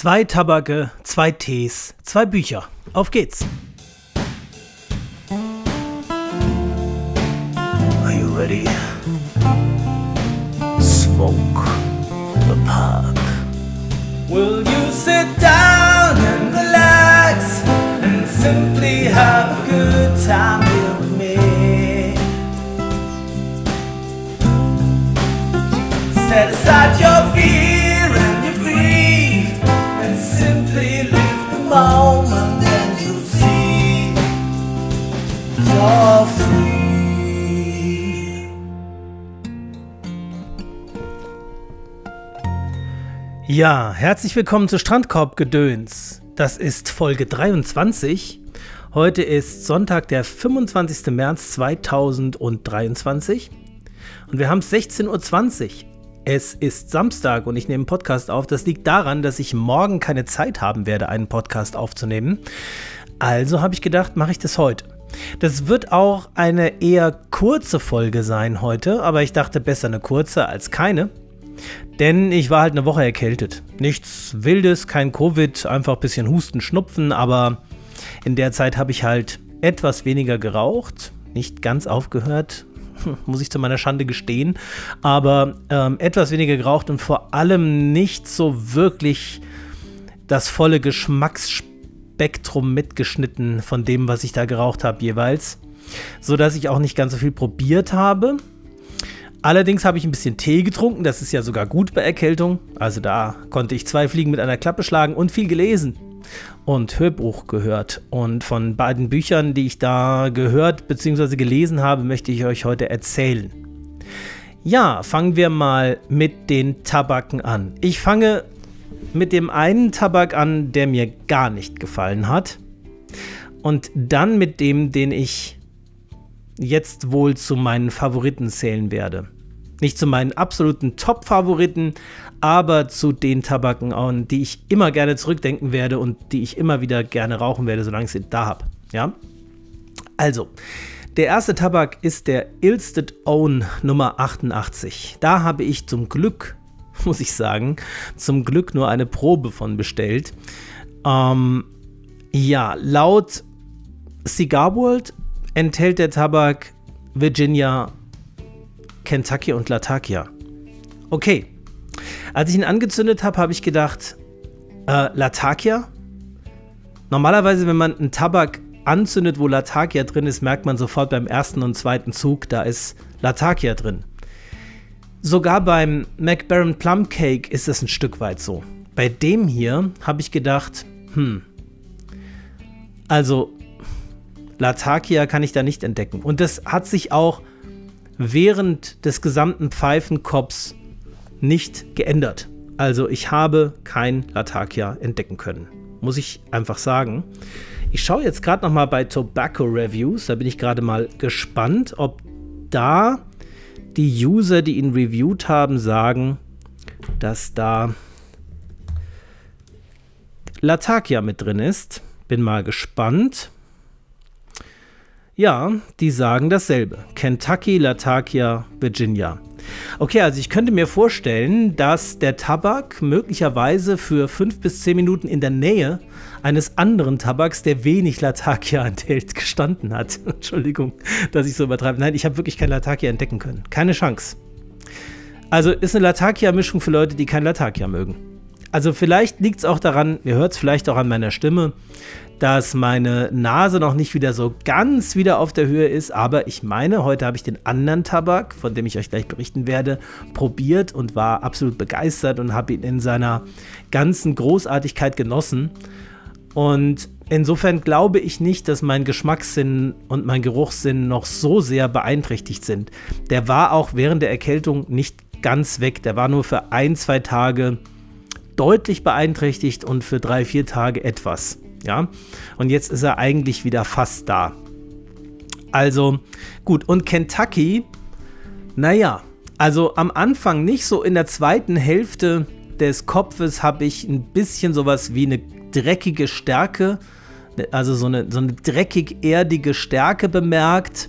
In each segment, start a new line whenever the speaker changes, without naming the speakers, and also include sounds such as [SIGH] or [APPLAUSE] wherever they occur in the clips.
Zwei Tabake, zwei Tees, zwei Bücher. Auf geht's.
Are you ready? Smoke the pot.
Will you sit down and relax and simply have a good time
Ja, herzlich willkommen zu Strandkorbgedöns. Das ist Folge 23. Heute ist Sonntag, der 25. März 2023. Und wir haben es 16.20 Uhr. Es ist Samstag und ich nehme einen Podcast auf. Das liegt daran, dass ich morgen keine Zeit haben werde, einen Podcast aufzunehmen. Also habe ich gedacht, mache ich das heute. Das wird auch eine eher kurze Folge sein heute, aber ich dachte besser eine kurze als keine. Denn ich war halt eine Woche erkältet. Nichts Wildes, kein Covid, einfach ein bisschen Husten, Schnupfen, aber in der Zeit habe ich halt etwas weniger geraucht, nicht ganz aufgehört, [LAUGHS] muss ich zu meiner Schande gestehen, aber ähm, etwas weniger geraucht und vor allem nicht so wirklich das volle Geschmacksspektrum mitgeschnitten von dem, was ich da geraucht habe jeweils, so dass ich auch nicht ganz so viel probiert habe. Allerdings habe ich ein bisschen Tee getrunken, das ist ja sogar gut bei Erkältung. Also da konnte ich zwei Fliegen mit einer Klappe schlagen und viel gelesen und Hörbuch gehört. Und von beiden Büchern, die ich da gehört bzw. gelesen habe, möchte ich euch heute erzählen. Ja, fangen wir mal mit den Tabaken an. Ich fange mit dem einen Tabak an, der mir gar nicht gefallen hat. Und dann mit dem, den ich jetzt wohl zu meinen Favoriten zählen werde. Nicht zu meinen absoluten Top-Favoriten, aber zu den Tabaken, an die ich immer gerne zurückdenken werde und die ich immer wieder gerne rauchen werde, solange ich sie da habe. Ja? Also, der erste Tabak ist der Ilsted Own Nummer 88. Da habe ich zum Glück, [LAUGHS] muss ich sagen, zum Glück nur eine Probe von bestellt. Ähm, ja, laut Cigar World enthält der Tabak Virginia, Kentucky und Latakia. Okay. Als ich ihn angezündet habe, habe ich gedacht, äh, Latakia? Normalerweise, wenn man einen Tabak anzündet, wo Latakia drin ist, merkt man sofort beim ersten und zweiten Zug, da ist Latakia drin. Sogar beim McBaron Plum Cake ist es ein Stück weit so. Bei dem hier habe ich gedacht, hm, also Latakia kann ich da nicht entdecken. Und das hat sich auch während des gesamten Pfeifenkops nicht geändert. Also ich habe kein Latakia entdecken können. Muss ich einfach sagen. Ich schaue jetzt gerade noch mal bei Tobacco Reviews. Da bin ich gerade mal gespannt, ob da die User, die ihn reviewed haben, sagen, dass da Latakia mit drin ist. Bin mal gespannt. Ja, die sagen dasselbe. Kentucky, Latakia, Virginia. Okay, also ich könnte mir vorstellen, dass der Tabak möglicherweise für fünf bis zehn Minuten in der Nähe eines anderen Tabaks, der wenig Latakia enthält, gestanden hat. [LAUGHS] Entschuldigung, dass ich so übertreibe. Nein, ich habe wirklich kein Latakia entdecken können. Keine Chance. Also ist eine Latakia-Mischung für Leute, die kein Latakia mögen. Also vielleicht liegt es auch daran, ihr hört es vielleicht auch an meiner Stimme, dass meine Nase noch nicht wieder so ganz wieder auf der Höhe ist. Aber ich meine, heute habe ich den anderen Tabak, von dem ich euch gleich berichten werde, probiert und war absolut begeistert und habe ihn in seiner ganzen Großartigkeit genossen. Und insofern glaube ich nicht, dass mein Geschmackssinn und mein Geruchssinn noch so sehr beeinträchtigt sind. Der war auch während der Erkältung nicht ganz weg. Der war nur für ein, zwei Tage deutlich beeinträchtigt und für drei, vier Tage etwas. Ja, und jetzt ist er eigentlich wieder fast da. Also gut, und Kentucky, naja, also am Anfang nicht so in der zweiten Hälfte des Kopfes habe ich ein bisschen sowas wie eine dreckige Stärke, also so eine, so eine dreckig-erdige Stärke bemerkt.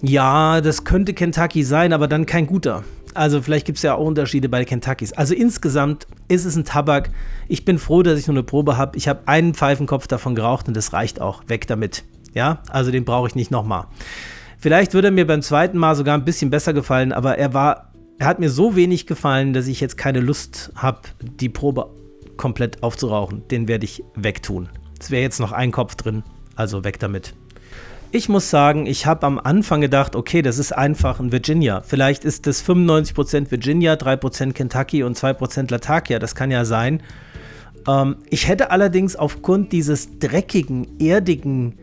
Ja, das könnte Kentucky sein, aber dann kein guter. Also vielleicht gibt es ja auch Unterschiede bei Kentuckys. Also insgesamt ist es ein Tabak. Ich bin froh, dass ich nur eine Probe habe. Ich habe einen Pfeifenkopf davon geraucht und das reicht auch. Weg damit. Ja, also den brauche ich nicht nochmal. Vielleicht würde er mir beim zweiten Mal sogar ein bisschen besser gefallen, aber er war, er hat mir so wenig gefallen, dass ich jetzt keine Lust habe, die Probe komplett aufzurauchen. Den werde ich wegtun. Es wäre jetzt noch ein Kopf drin, also weg damit. Ich muss sagen, ich habe am Anfang gedacht, okay, das ist einfach ein Virginia. Vielleicht ist das 95% Virginia, 3% Kentucky und 2% Latakia. Das kann ja sein. Ähm, ich hätte allerdings aufgrund dieses dreckigen, erdigen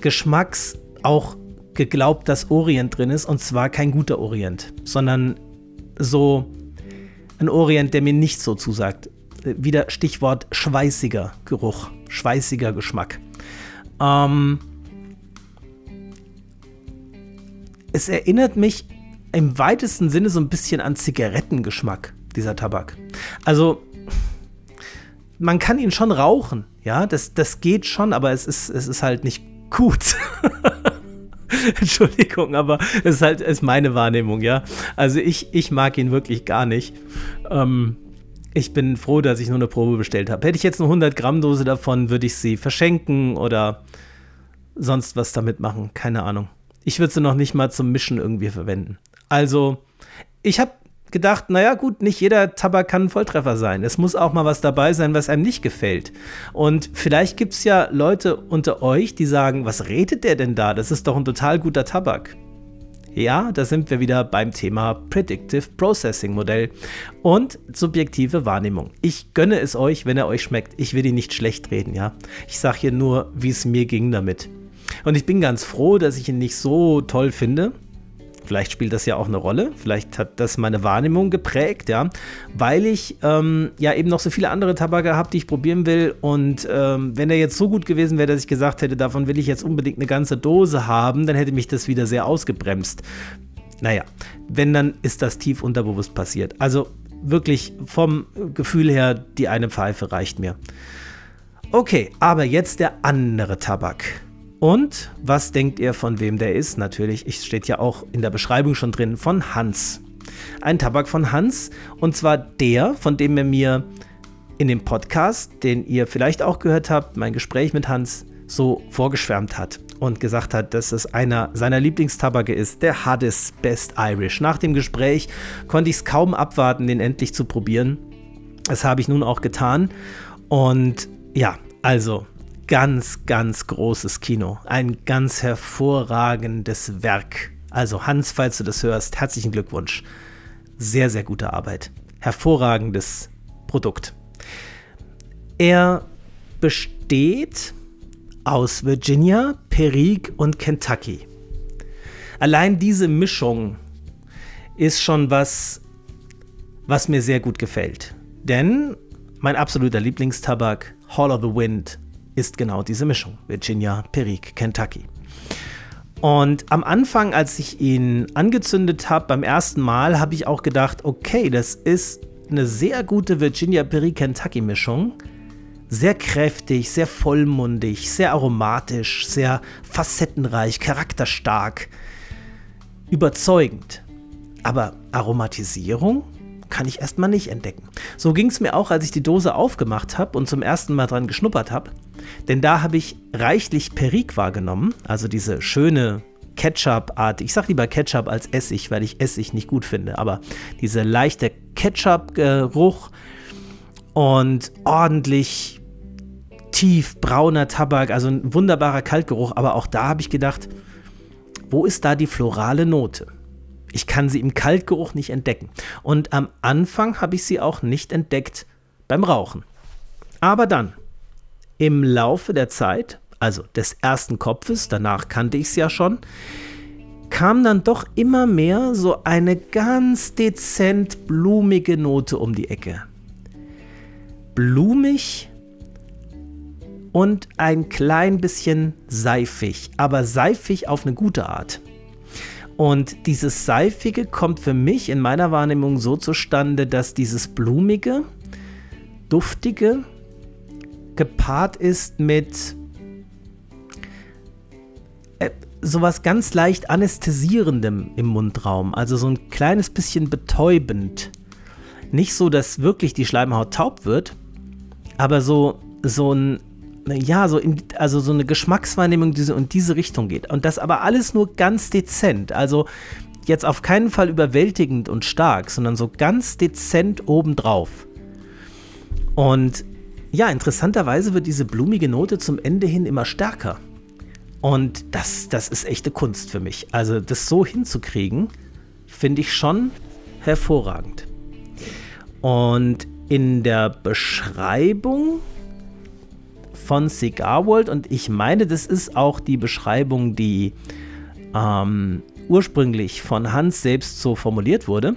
Geschmacks auch geglaubt, dass Orient drin ist. Und zwar kein guter Orient, sondern so ein Orient, der mir nicht so zusagt. Wieder Stichwort schweißiger Geruch, schweißiger Geschmack. Ähm, es erinnert mich im weitesten Sinne so ein bisschen an Zigarettengeschmack, dieser Tabak. Also, man kann ihn schon rauchen, ja, das, das geht schon, aber es ist, es ist halt nicht gut. [LAUGHS] Entschuldigung, aber es ist halt ist meine Wahrnehmung, ja. Also ich, ich mag ihn wirklich gar nicht. Ähm, ich bin froh, dass ich nur eine Probe bestellt habe. Hätte ich jetzt eine 100 Gramm Dose davon, würde ich sie verschenken oder sonst was damit machen. Keine Ahnung. Ich würde sie noch nicht mal zum Mischen irgendwie verwenden. Also, ich habe gedacht, naja gut, nicht jeder Tabak kann ein Volltreffer sein. Es muss auch mal was dabei sein, was einem nicht gefällt. Und vielleicht gibt es ja Leute unter euch, die sagen, was redet der denn da? Das ist doch ein total guter Tabak. Ja, da sind wir wieder beim Thema Predictive Processing Modell und subjektive Wahrnehmung. Ich gönne es euch, wenn er euch schmeckt. Ich will ihn nicht schlecht reden, ja. Ich sage hier nur, wie es mir ging damit. Und ich bin ganz froh, dass ich ihn nicht so toll finde. Vielleicht spielt das ja auch eine Rolle. Vielleicht hat das meine Wahrnehmung geprägt, ja. Weil ich ähm, ja eben noch so viele andere Tabake habe, die ich probieren will. Und ähm, wenn er jetzt so gut gewesen wäre, dass ich gesagt hätte, davon will ich jetzt unbedingt eine ganze Dose haben, dann hätte mich das wieder sehr ausgebremst. Naja, wenn, dann ist das tief unterbewusst passiert. Also wirklich vom Gefühl her, die eine Pfeife reicht mir. Okay, aber jetzt der andere Tabak. Und was denkt ihr, von wem der ist? Natürlich, es steht ja auch in der Beschreibung schon drin, von Hans. Ein Tabak von Hans. Und zwar der, von dem er mir in dem Podcast, den ihr vielleicht auch gehört habt, mein Gespräch mit Hans, so vorgeschwärmt hat und gesagt hat, dass es einer seiner Lieblingstabake ist, der Hades Best Irish. Nach dem Gespräch konnte ich es kaum abwarten, den endlich zu probieren. Das habe ich nun auch getan. Und ja, also ganz, ganz großes Kino. Ein ganz hervorragendes Werk. Also Hans, falls du das hörst, herzlichen Glückwunsch. Sehr, sehr gute Arbeit. Hervorragendes Produkt. Er besteht aus Virginia, Perique und Kentucky. Allein diese Mischung ist schon was, was mir sehr gut gefällt. Denn mein absoluter Lieblingstabak, Hall of the Wind, ist genau diese Mischung. Virginia, Perique, Kentucky. Und am Anfang, als ich ihn angezündet habe, beim ersten Mal, habe ich auch gedacht, okay, das ist eine sehr gute Virginia Perique Kentucky Mischung. Sehr kräftig, sehr vollmundig, sehr aromatisch, sehr facettenreich, charakterstark, überzeugend. Aber Aromatisierung kann ich erstmal nicht entdecken. So ging es mir auch, als ich die Dose aufgemacht habe und zum ersten Mal dran geschnuppert habe. Denn da habe ich reichlich Perique wahrgenommen, also diese schöne Ketchup-Art. Ich sage lieber Ketchup als Essig, weil ich Essig nicht gut finde. Aber diese leichte Ketchup-Geruch und ordentlich tief brauner Tabak, also ein wunderbarer Kaltgeruch. Aber auch da habe ich gedacht, wo ist da die florale Note? Ich kann sie im Kaltgeruch nicht entdecken. Und am Anfang habe ich sie auch nicht entdeckt beim Rauchen. Aber dann, im Laufe der Zeit, also des ersten Kopfes, danach kannte ich es ja schon, kam dann doch immer mehr so eine ganz dezent blumige Note um die Ecke. Blumig und ein klein bisschen seifig, aber seifig auf eine gute Art. Und dieses Seifige kommt für mich in meiner Wahrnehmung so zustande, dass dieses Blumige, Duftige gepaart ist mit äh, sowas ganz leicht Anästhesierendem im Mundraum, also so ein kleines bisschen betäubend. Nicht so, dass wirklich die Schleimhaut taub wird, aber so, so ein, ja, so in, also so eine Geschmackswahrnehmung, die in diese Richtung geht. Und das aber alles nur ganz dezent. Also jetzt auf keinen Fall überwältigend und stark, sondern so ganz dezent obendrauf. Und ja, interessanterweise wird diese blumige Note zum Ende hin immer stärker. Und das, das ist echte Kunst für mich. Also das so hinzukriegen, finde ich schon hervorragend. Und in der Beschreibung von Cigar World, und ich meine, das ist auch die Beschreibung, die ähm, ursprünglich von Hans selbst so formuliert wurde,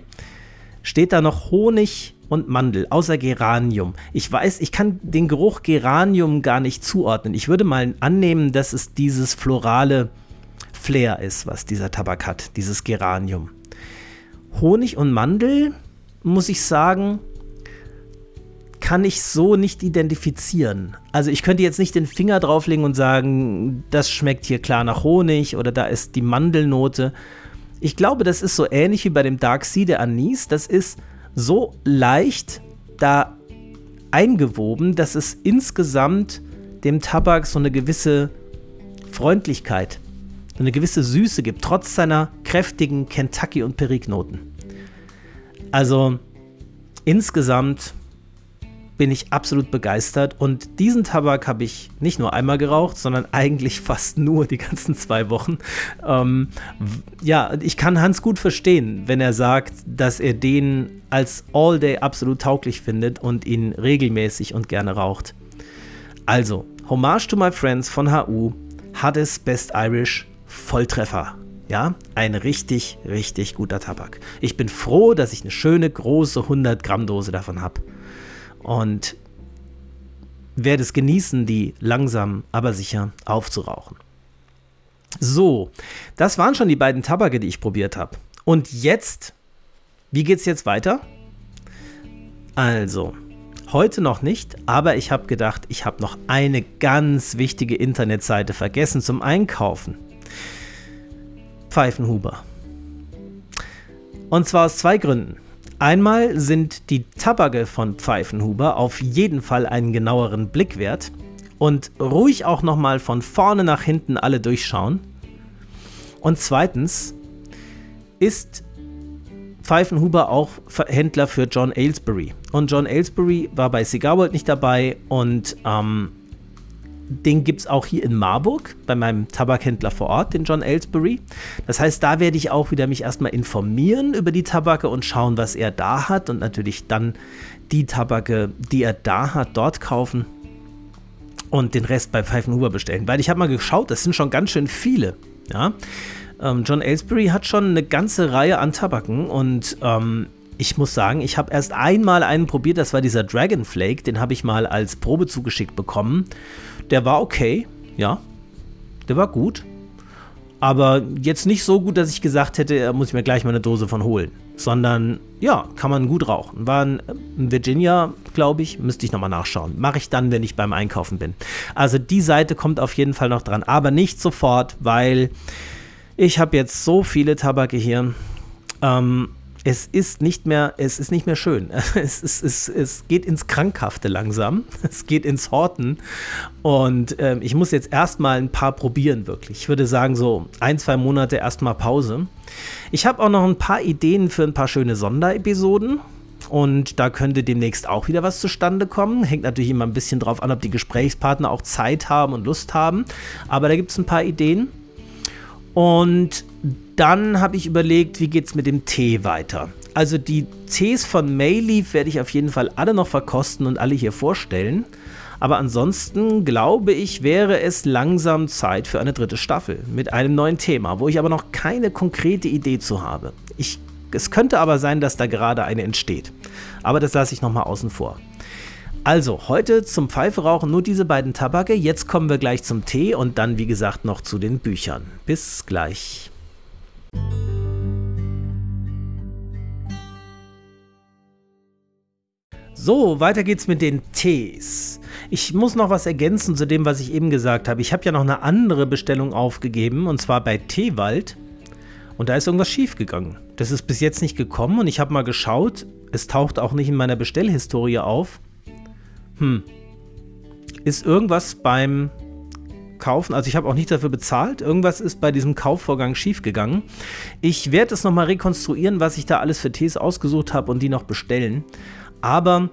steht da noch Honig und Mandel, außer Geranium. Ich weiß, ich kann den Geruch Geranium gar nicht zuordnen. Ich würde mal annehmen, dass es dieses florale Flair ist, was dieser Tabak hat, dieses Geranium. Honig und Mandel, muss ich sagen, kann ich so nicht identifizieren. Also ich könnte jetzt nicht den Finger drauflegen und sagen, das schmeckt hier klar nach Honig oder da ist die Mandelnote. Ich glaube, das ist so ähnlich wie bei dem Dark Sea der Anis. Das ist so leicht da eingewoben, dass es insgesamt dem Tabak so eine gewisse Freundlichkeit, so eine gewisse Süße gibt, trotz seiner kräftigen Kentucky- und Perique-Noten. Also insgesamt bin ich absolut begeistert. Und diesen Tabak habe ich nicht nur einmal geraucht, sondern eigentlich fast nur die ganzen zwei Wochen. Ähm, ja, ich kann Hans gut verstehen, wenn er sagt, dass er den als All-Day absolut tauglich findet und ihn regelmäßig und gerne raucht. Also, Hommage to My Friends von HU, Hades Best Irish, Volltreffer. Ja, ein richtig, richtig guter Tabak. Ich bin froh, dass ich eine schöne, große 100 Gramm Dose davon habe und werde es genießen, die langsam, aber sicher aufzurauchen. So, das waren schon die beiden Tabake, die ich probiert habe. Und jetzt, wie geht es jetzt weiter? Also, heute noch nicht, aber ich habe gedacht, ich habe noch eine ganz wichtige Internetseite vergessen zum Einkaufen. Pfeifenhuber. Und zwar aus zwei Gründen. Einmal sind die Tabake von Pfeifenhuber auf jeden Fall einen genaueren Blick wert und ruhig auch nochmal von vorne nach hinten alle durchschauen. Und zweitens ist Pfeifenhuber auch Händler für John Aylesbury. Und John Aylesbury war bei Cigar World nicht dabei und ähm, den gibt es auch hier in Marburg bei meinem Tabakhändler vor Ort, den John Aylesbury. Das heißt, da werde ich auch wieder mich erstmal informieren über die Tabake und schauen, was er da hat und natürlich dann die Tabake, die er da hat, dort kaufen und den Rest bei Pfeifenhuber bestellen. Weil ich habe mal geschaut, das sind schon ganz schön viele. Ja? Ähm, John Aylesbury hat schon eine ganze Reihe an Tabaken und ähm, ich muss sagen, ich habe erst einmal einen probiert, das war dieser Dragon Flake, den habe ich mal als Probe zugeschickt bekommen. Der war okay, ja. Der war gut. Aber jetzt nicht so gut, dass ich gesagt hätte, da muss ich mir gleich mal eine Dose von holen. Sondern, ja, kann man gut rauchen. War ein Virginia, glaube ich. Müsste ich nochmal nachschauen. Mache ich dann, wenn ich beim Einkaufen bin. Also die Seite kommt auf jeden Fall noch dran. Aber nicht sofort, weil ich habe jetzt so viele Tabake hier. Ähm, es ist nicht mehr, es ist nicht mehr schön. [LAUGHS] Es, ist, es, es geht ins Krankhafte langsam. [LAUGHS] Es geht ins Horten. Und ähm, ich muss jetzt erstmal ein paar probieren, wirklich. Ich würde sagen, so ein, zwei Monate erstmal Pause. Ich habe auch noch ein paar Ideen für ein paar schöne Sonderepisoden. Und da könnte demnächst auch wieder was zustande kommen. Hängt natürlich immer ein bisschen drauf an, ob die Gesprächspartner auch Zeit haben und Lust haben. Aber da gibt es ein paar Ideen. Und dann habe ich überlegt, wie geht es mit dem Tee weiter. Also die Tees von Mayleaf werde ich auf jeden Fall alle noch verkosten und alle hier vorstellen. Aber ansonsten glaube ich, wäre es langsam Zeit für eine dritte Staffel mit einem neuen Thema, wo ich aber noch keine konkrete Idee zu habe. Ich, es könnte aber sein, dass da gerade eine entsteht. Aber das lasse ich nochmal außen vor. Also, heute zum Pfeiferauchen nur diese beiden Tabake. Jetzt kommen wir gleich zum Tee und dann, wie gesagt, noch zu den Büchern. Bis gleich. So, weiter geht's mit den Tees. Ich muss noch was ergänzen zu dem, was ich eben gesagt habe. Ich habe ja noch eine andere Bestellung aufgegeben und zwar bei Teewald. Und da ist irgendwas schiefgegangen. Das ist bis jetzt nicht gekommen und ich habe mal geschaut. Es taucht auch nicht in meiner Bestellhistorie auf. Hm. Ist irgendwas beim Kaufen, also ich habe auch nicht dafür bezahlt. Irgendwas ist bei diesem Kaufvorgang schiefgegangen. Ich werde es nochmal rekonstruieren, was ich da alles für Tees ausgesucht habe und die noch bestellen. Aber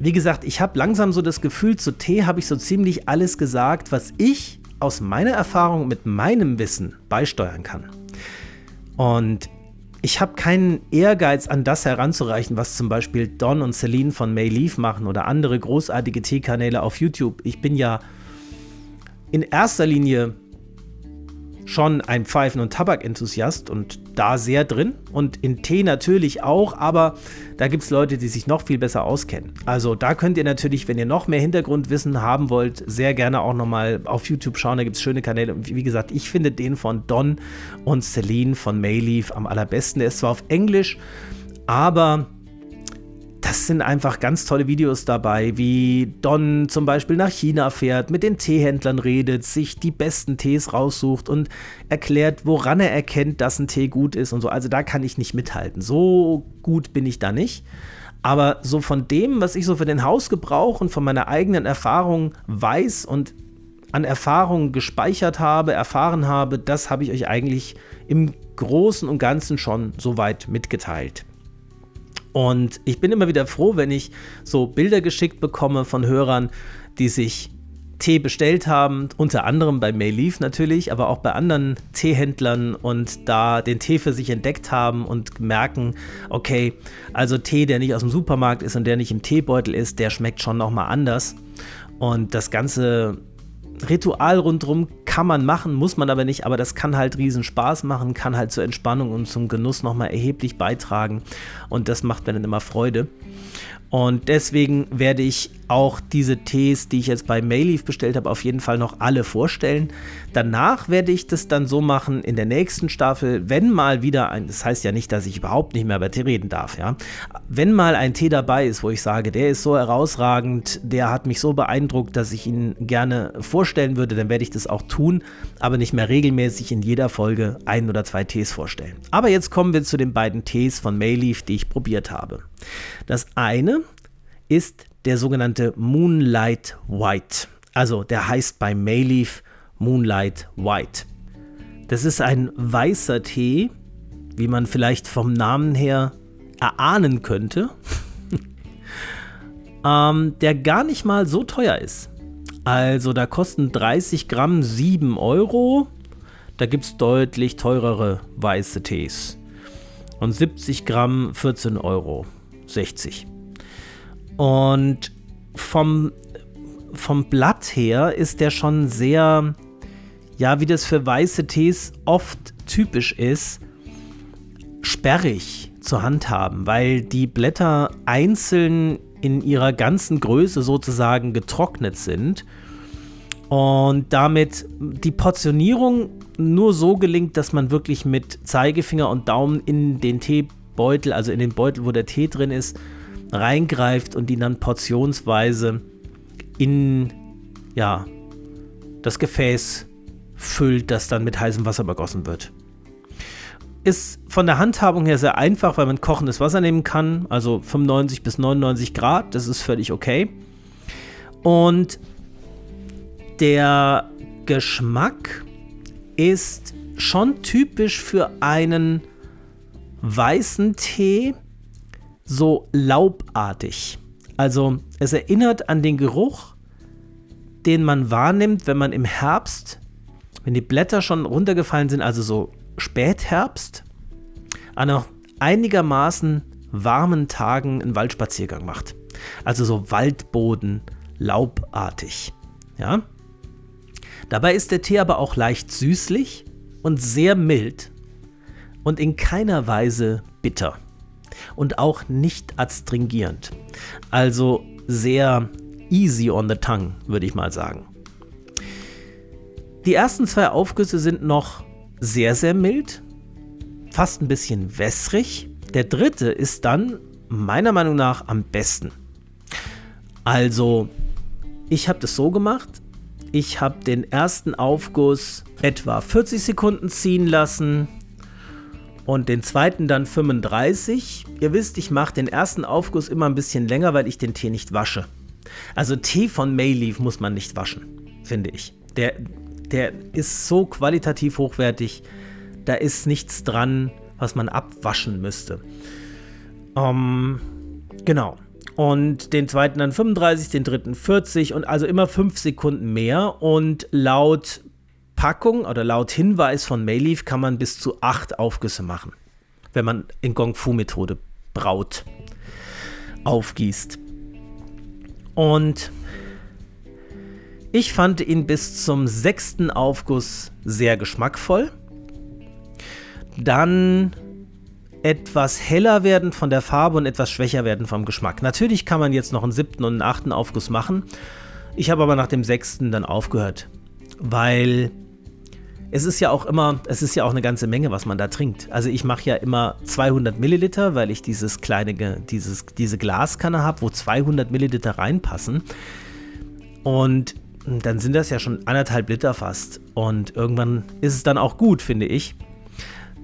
wie gesagt, ich habe langsam so das Gefühl, zu Tee habe ich so ziemlich alles gesagt, was ich aus meiner Erfahrung mit meinem Wissen beisteuern kann. Und ich habe keinen Ehrgeiz, an das heranzureichen, was zum Beispiel Don und Celine von Mayleaf machen oder andere großartige Teekanäle auf YouTube. Ich bin ja in erster Linie schon ein Pfeifen- und Tabakenthusiast und da sehr drin und in Tee natürlich auch, aber da gibt es Leute, die sich noch viel besser auskennen. Also da könnt ihr natürlich, wenn ihr noch mehr Hintergrundwissen haben wollt, sehr gerne auch nochmal auf YouTube schauen, da gibt es schöne Kanäle und wie gesagt, ich finde den von Don und Celine von Mayleaf am allerbesten. Der ist zwar auf Englisch, aber das sind einfach ganz tolle Videos dabei, wie Don zum Beispiel nach China fährt, mit den Teehändlern redet, sich die besten Tees raussucht und erklärt, woran er erkennt, dass ein Tee gut ist und so. Also da kann ich nicht mithalten. So gut bin ich da nicht. Aber so von dem, was ich so für den Hausgebrauch und von meiner eigenen Erfahrung weiß und an Erfahrungen gespeichert habe, erfahren habe, das habe ich euch eigentlich im Großen und Ganzen schon soweit mitgeteilt. Und ich bin immer wieder froh, wenn ich so Bilder geschickt bekomme von Hörern, die sich Tee bestellt haben, unter anderem bei Mayleaf natürlich, aber auch bei anderen Teehändlern und da den Tee für sich entdeckt haben und merken, okay, also Tee, der nicht aus dem Supermarkt ist und der nicht im Teebeutel ist, der schmeckt schon nochmal anders. Und das Ganze Ritual rundherum kann man machen, muss man aber nicht, aber das kann halt riesen Spaß machen, kann halt zur Entspannung und zum Genuss nochmal erheblich beitragen und das macht mir dann immer Freude. Und deswegen werde ich auch diese Tees, die ich jetzt bei Mayleaf bestellt habe, auf jeden Fall noch alle vorstellen. Danach werde ich das dann so machen in der nächsten Staffel, wenn mal wieder ein, das heißt ja nicht, dass ich überhaupt nicht mehr über Tee reden darf, ja. Wenn mal ein Tee dabei ist, wo ich sage, der ist so herausragend, der hat mich so beeindruckt, dass ich ihn gerne vorstellen würde, dann werde ich das auch tun, aber nicht mehr regelmäßig in jeder Folge ein oder zwei Tees vorstellen. Aber jetzt kommen wir zu den beiden Tees von Mayleaf, die ich probiert habe. Das eine ist der sogenannte Moonlight White. Also der heißt bei Mayleaf Moonlight White. Das ist ein weißer Tee, wie man vielleicht vom Namen her erahnen könnte, [LAUGHS] ähm, der gar nicht mal so teuer ist. Also da kosten 30 Gramm 7 Euro. Da gibt es deutlich teurere weiße Tees. Und 70 Gramm 14 Euro. 60. Und vom, vom Blatt her ist der schon sehr, ja, wie das für weiße Tees oft typisch ist, sperrig zu handhaben, weil die Blätter einzeln in ihrer ganzen Größe sozusagen getrocknet sind. Und damit die Portionierung nur so gelingt, dass man wirklich mit Zeigefinger und Daumen in den Teebeutel, also in den Beutel, wo der Tee drin ist, reingreift und ihn dann portionsweise in ja, das Gefäß füllt, das dann mit heißem Wasser begossen wird. Ist von der Handhabung her sehr einfach, weil man kochendes Wasser nehmen kann, also 95 bis 99 Grad, das ist völlig okay. Und der Geschmack ist schon typisch für einen weißen Tee, so laubartig. Also es erinnert an den Geruch, den man wahrnimmt, wenn man im Herbst, wenn die Blätter schon runtergefallen sind, also so Spätherbst, an noch einigermaßen warmen Tagen einen Waldspaziergang macht. Also so Waldboden, laubartig. Ja? Dabei ist der Tee aber auch leicht süßlich und sehr mild und in keiner Weise bitter und auch nicht adstringierend. Also sehr easy on the tongue, würde ich mal sagen. Die ersten zwei Aufgüsse sind noch sehr, sehr mild, fast ein bisschen wässrig. Der dritte ist dann meiner Meinung nach am besten. Also, ich habe das so gemacht. Ich habe den ersten Aufguss etwa 40 Sekunden ziehen lassen und den zweiten dann 35. Ihr wisst, ich mache den ersten Aufguss immer ein bisschen länger, weil ich den Tee nicht wasche. Also Tee von Mayleaf muss man nicht waschen, finde ich. Der, der ist so qualitativ hochwertig, da ist nichts dran, was man abwaschen müsste. Ähm, genau. Und den zweiten dann 35, den dritten 40 und also immer 5 Sekunden mehr. Und laut Packung oder laut Hinweis von Mayleaf kann man bis zu 8 Aufgüsse machen, wenn man in Gong Fu-Methode braut, aufgießt. Und ich fand ihn bis zum sechsten Aufguss sehr geschmackvoll. Dann etwas heller werden von der Farbe und etwas schwächer werden vom Geschmack. Natürlich kann man jetzt noch einen siebten und einen achten Aufguss machen. Ich habe aber nach dem sechsten dann aufgehört, weil es ist ja auch immer, es ist ja auch eine ganze Menge, was man da trinkt. Also ich mache ja immer 200 Milliliter, weil ich dieses kleine, dieses, diese Glaskanne habe, wo 200 Milliliter reinpassen. Und dann sind das ja schon anderthalb Liter fast. Und irgendwann ist es dann auch gut, finde ich.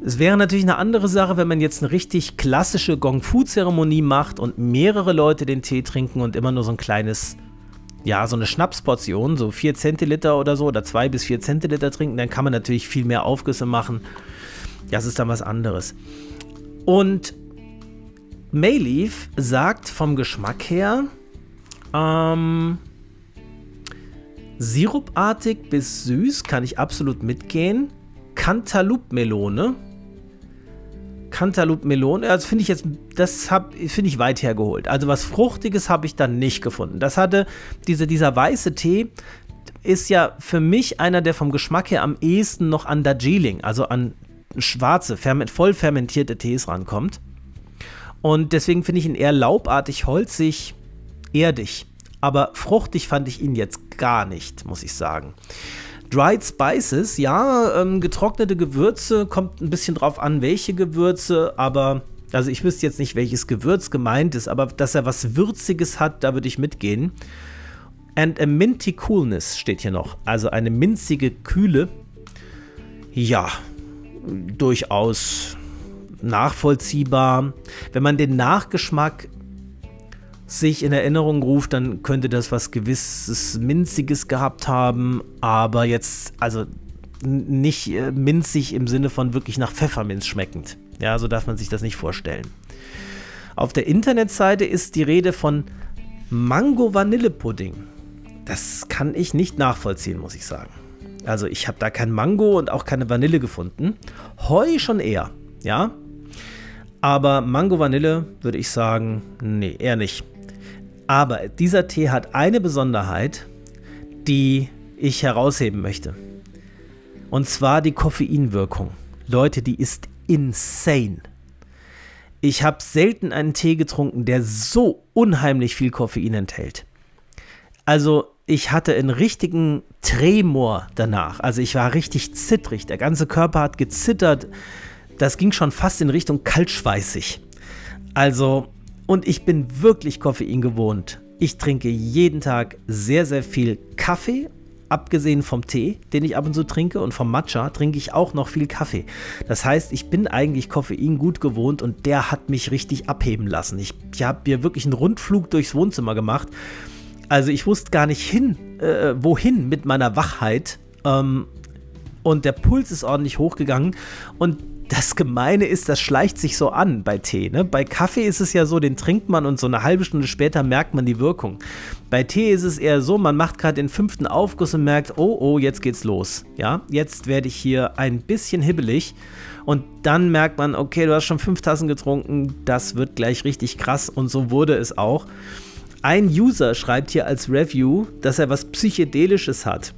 Es wäre natürlich eine andere Sache, wenn man jetzt eine richtig klassische Gong-Fu-Zeremonie macht und mehrere Leute den Tee trinken und immer nur so ein kleines, ja, so eine Schnapsportion, so 4 Zentiliter oder so oder 2 bis 4 Zentiliter trinken, dann kann man natürlich viel mehr Aufgüsse machen. Das ist dann was anderes. Und Mayleaf sagt vom Geschmack her, ähm, sirupartig bis süß kann ich absolut mitgehen. Cantaloupe-Melone Cantaloupe Melone, das finde ich jetzt, das finde ich weit hergeholt. Also was Fruchtiges habe ich dann nicht gefunden. Das hatte, diese, dieser weiße Tee ist ja für mich einer, der vom Geschmack her am ehesten noch an Darjeeling, also an schwarze, ferment, voll fermentierte Tees rankommt. Und deswegen finde ich ihn eher laubartig, holzig, erdig. Aber fruchtig fand ich ihn jetzt gar nicht, muss ich sagen. Dried Spices, ja, ähm, getrocknete Gewürze, kommt ein bisschen drauf an, welche Gewürze, aber also ich wüsste jetzt nicht, welches Gewürz gemeint ist, aber dass er was Würziges hat, da würde ich mitgehen. And a minty coolness steht hier noch, also eine minzige Kühle. Ja, durchaus nachvollziehbar. Wenn man den Nachgeschmack sich in Erinnerung ruft, dann könnte das was gewisses Minziges gehabt haben, aber jetzt, also nicht äh, minzig im Sinne von wirklich nach Pfefferminz schmeckend. Ja, so darf man sich das nicht vorstellen. Auf der Internetseite ist die Rede von Mango-Vanille-Pudding. Das kann ich nicht nachvollziehen, muss ich sagen. Also ich habe da kein Mango und auch keine Vanille gefunden. Heu schon eher, ja. Aber Mango-Vanille würde ich sagen, nee, eher nicht. Aber dieser Tee hat eine Besonderheit, die ich herausheben möchte. Und zwar die Koffeinwirkung. Leute, die ist insane. Ich habe selten einen Tee getrunken, der so unheimlich viel Koffein enthält. Also ich hatte einen richtigen Tremor danach. Also ich war richtig zittrig. Der ganze Körper hat gezittert. Das ging schon fast in Richtung kaltschweißig. Also und ich bin wirklich Koffein gewohnt. Ich trinke jeden Tag sehr, sehr viel Kaffee. Abgesehen vom Tee, den ich ab und zu trinke, und vom Matcha trinke ich auch noch viel Kaffee. Das heißt, ich bin eigentlich Koffein gut gewohnt und der hat mich richtig abheben lassen. Ich, ich habe mir wirklich einen Rundflug durchs Wohnzimmer gemacht. Also ich wusste gar nicht hin, äh, wohin mit meiner Wachheit. Ähm, und der Puls ist ordentlich hochgegangen. Und das Gemeine ist, das schleicht sich so an bei Tee. Ne? Bei Kaffee ist es ja so, den trinkt man und so eine halbe Stunde später merkt man die Wirkung. Bei Tee ist es eher so, man macht gerade den fünften Aufguss und merkt, oh, oh, jetzt geht's los. Ja, jetzt werde ich hier ein bisschen hibbelig. Und dann merkt man, okay, du hast schon fünf Tassen getrunken, das wird gleich richtig krass. Und so wurde es auch. Ein User schreibt hier als Review, dass er was Psychedelisches hat.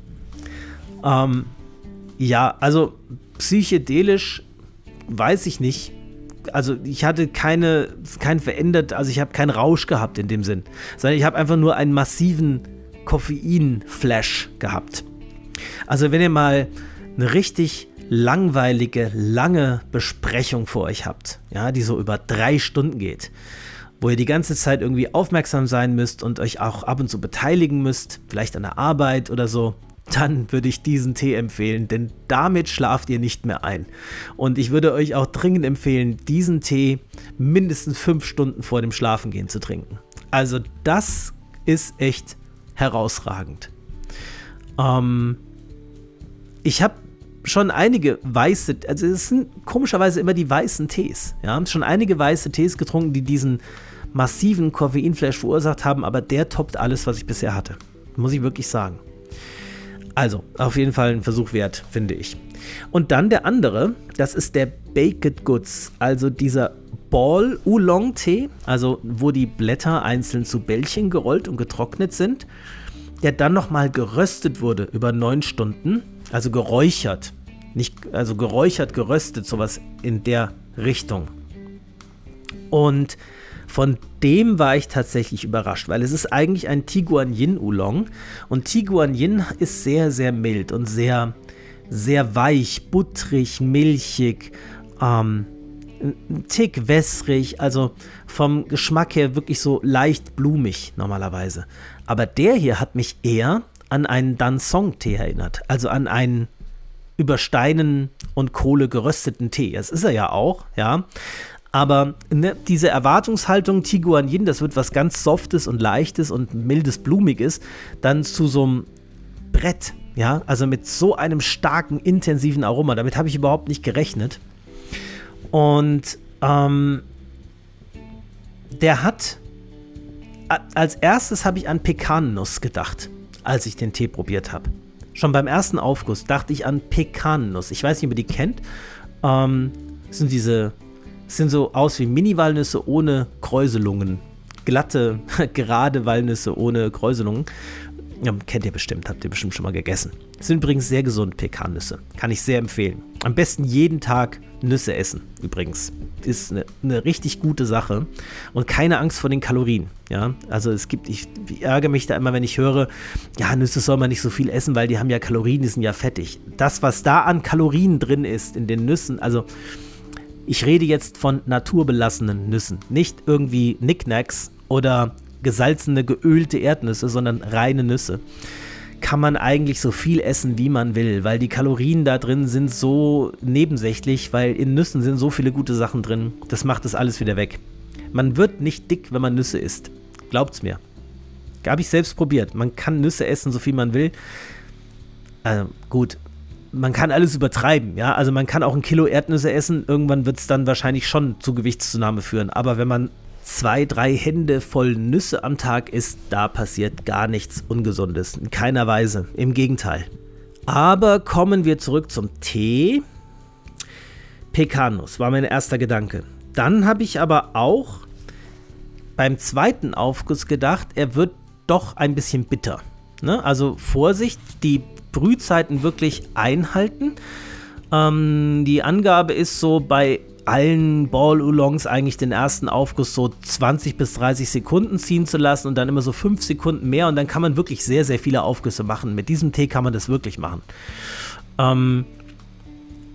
Ähm, ja, also psychedelisch weiß ich nicht. Also ich hatte keine, kein verändert, also ich habe keinen Rausch gehabt in dem Sinn, sondern ich habe einfach nur einen massiven Koffein-Flash gehabt. Also wenn ihr mal eine richtig langweilige, lange Besprechung vor euch habt, ja, die so über drei Stunden geht, wo ihr die ganze Zeit irgendwie aufmerksam sein müsst und euch auch ab und zu beteiligen müsst, vielleicht an der Arbeit oder so, dann würde ich diesen Tee empfehlen, denn damit schlaft ihr nicht mehr ein. Und ich würde euch auch dringend empfehlen, diesen Tee mindestens fünf Stunden vor dem Schlafengehen zu trinken. Also das ist echt herausragend. Ähm, ich habe schon einige weiße, also es sind komischerweise immer die weißen Tees. Ja, schon einige weiße Tees getrunken, die diesen massiven Koffeinflash verursacht haben, aber der toppt alles, was ich bisher hatte. Muss ich wirklich sagen. Also, auf jeden Fall ein Versuch wert, finde ich. Und dann der andere, das ist der Baked Goods, also dieser Ball Oolong Tee, also wo die Blätter einzeln zu Bällchen gerollt und getrocknet sind, der dann nochmal geröstet wurde über neun Stunden, also geräuchert. Nicht, also geräuchert, geröstet, sowas in der Richtung. Und von dem war ich tatsächlich überrascht, weil es ist eigentlich ein Tiguan Yin Oolong und Tiguan Yin ist sehr, sehr mild und sehr, sehr weich, buttrig, milchig, ähm, ein Tick wässrig, also vom Geschmack her wirklich so leicht blumig normalerweise. Aber der hier hat mich eher an einen Dansong-Tee erinnert, also an einen über Steinen und Kohle gerösteten Tee. Das ist er ja auch, ja. Aber ne, diese Erwartungshaltung, Tiguan Yin, das wird was ganz Softes und Leichtes und Mildes, Blumiges, dann zu so einem Brett, ja, also mit so einem starken, intensiven Aroma. Damit habe ich überhaupt nicht gerechnet. Und ähm, der hat, als erstes habe ich an Pekannuss gedacht, als ich den Tee probiert habe. Schon beim ersten Aufguss dachte ich an Pekannuss. Ich weiß nicht, ob ihr die kennt. Ähm, das sind diese sehen so aus wie Mini-Walnüsse ohne Kräuselungen. Glatte, [LAUGHS] gerade Walnüsse ohne Kräuselungen. Ja, kennt ihr bestimmt, habt ihr bestimmt schon mal gegessen. Sind übrigens sehr gesund, Pekannüsse. Kann ich sehr empfehlen. Am besten jeden Tag Nüsse essen, übrigens. Ist eine, eine richtig gute Sache. Und keine Angst vor den Kalorien. Ja, also es gibt, ich, ich ärgere mich da immer, wenn ich höre, ja, Nüsse soll man nicht so viel essen, weil die haben ja Kalorien, die sind ja fettig. Das, was da an Kalorien drin ist in den Nüssen, also ich rede jetzt von naturbelassenen Nüssen, nicht irgendwie Nicknacks oder gesalzene, geölte Erdnüsse, sondern reine Nüsse. Kann man eigentlich so viel essen, wie man will, weil die Kalorien da drin sind so nebensächlich, weil in Nüssen sind so viele gute Sachen drin. Das macht das alles wieder weg. Man wird nicht dick, wenn man Nüsse isst. Glaubt's mir. Habe ich selbst probiert. Man kann Nüsse essen, so viel man will. Äh, gut, man kann alles übertreiben, ja. Also man kann auch ein Kilo Erdnüsse essen, irgendwann wird es dann wahrscheinlich schon zu Gewichtszunahme führen. Aber wenn man zwei, drei Hände voll Nüsse am Tag isst, da passiert gar nichts Ungesundes. In keiner Weise. Im Gegenteil. Aber kommen wir zurück zum Tee. Pekanus war mein erster Gedanke. Dann habe ich aber auch beim zweiten Aufguss gedacht, er wird doch ein bisschen bitter. Ne? Also Vorsicht, die Brühzeiten wirklich einhalten. Ähm, die Angabe ist so bei allen Ball Oolongs eigentlich den ersten Aufguss so 20 bis 30 Sekunden ziehen zu lassen und dann immer so 5 Sekunden mehr und dann kann man wirklich sehr, sehr viele Aufgüsse machen. Mit diesem Tee kann man das wirklich machen. Ähm,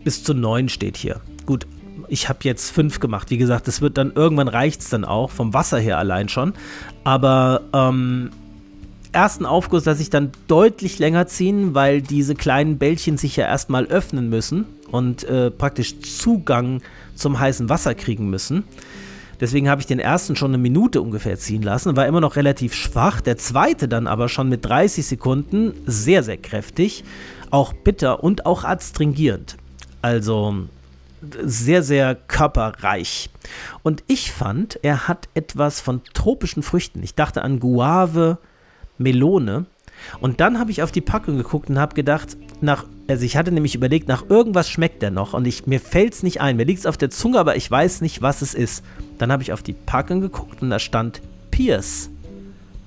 bis zu 9 steht hier. Gut, ich habe jetzt 5 gemacht. Wie gesagt, das wird dann irgendwann reicht es dann auch, vom Wasser her allein schon. Aber ähm, ersten Aufguss lasse ich dann deutlich länger ziehen, weil diese kleinen Bällchen sich ja erstmal öffnen müssen und äh, praktisch Zugang zum heißen Wasser kriegen müssen. Deswegen habe ich den ersten schon eine Minute ungefähr ziehen lassen, war immer noch relativ schwach. Der zweite dann aber schon mit 30 Sekunden sehr, sehr kräftig, auch bitter und auch adstringierend. Also sehr, sehr körperreich. Und ich fand, er hat etwas von tropischen Früchten. Ich dachte an Guave, Melone. Und dann habe ich auf die Packung geguckt und habe gedacht, nach, also ich hatte nämlich überlegt, nach irgendwas schmeckt der noch und ich, mir fällt es nicht ein. Mir liegt es auf der Zunge, aber ich weiß nicht, was es ist. Dann habe ich auf die Packung geguckt und da stand Pierce.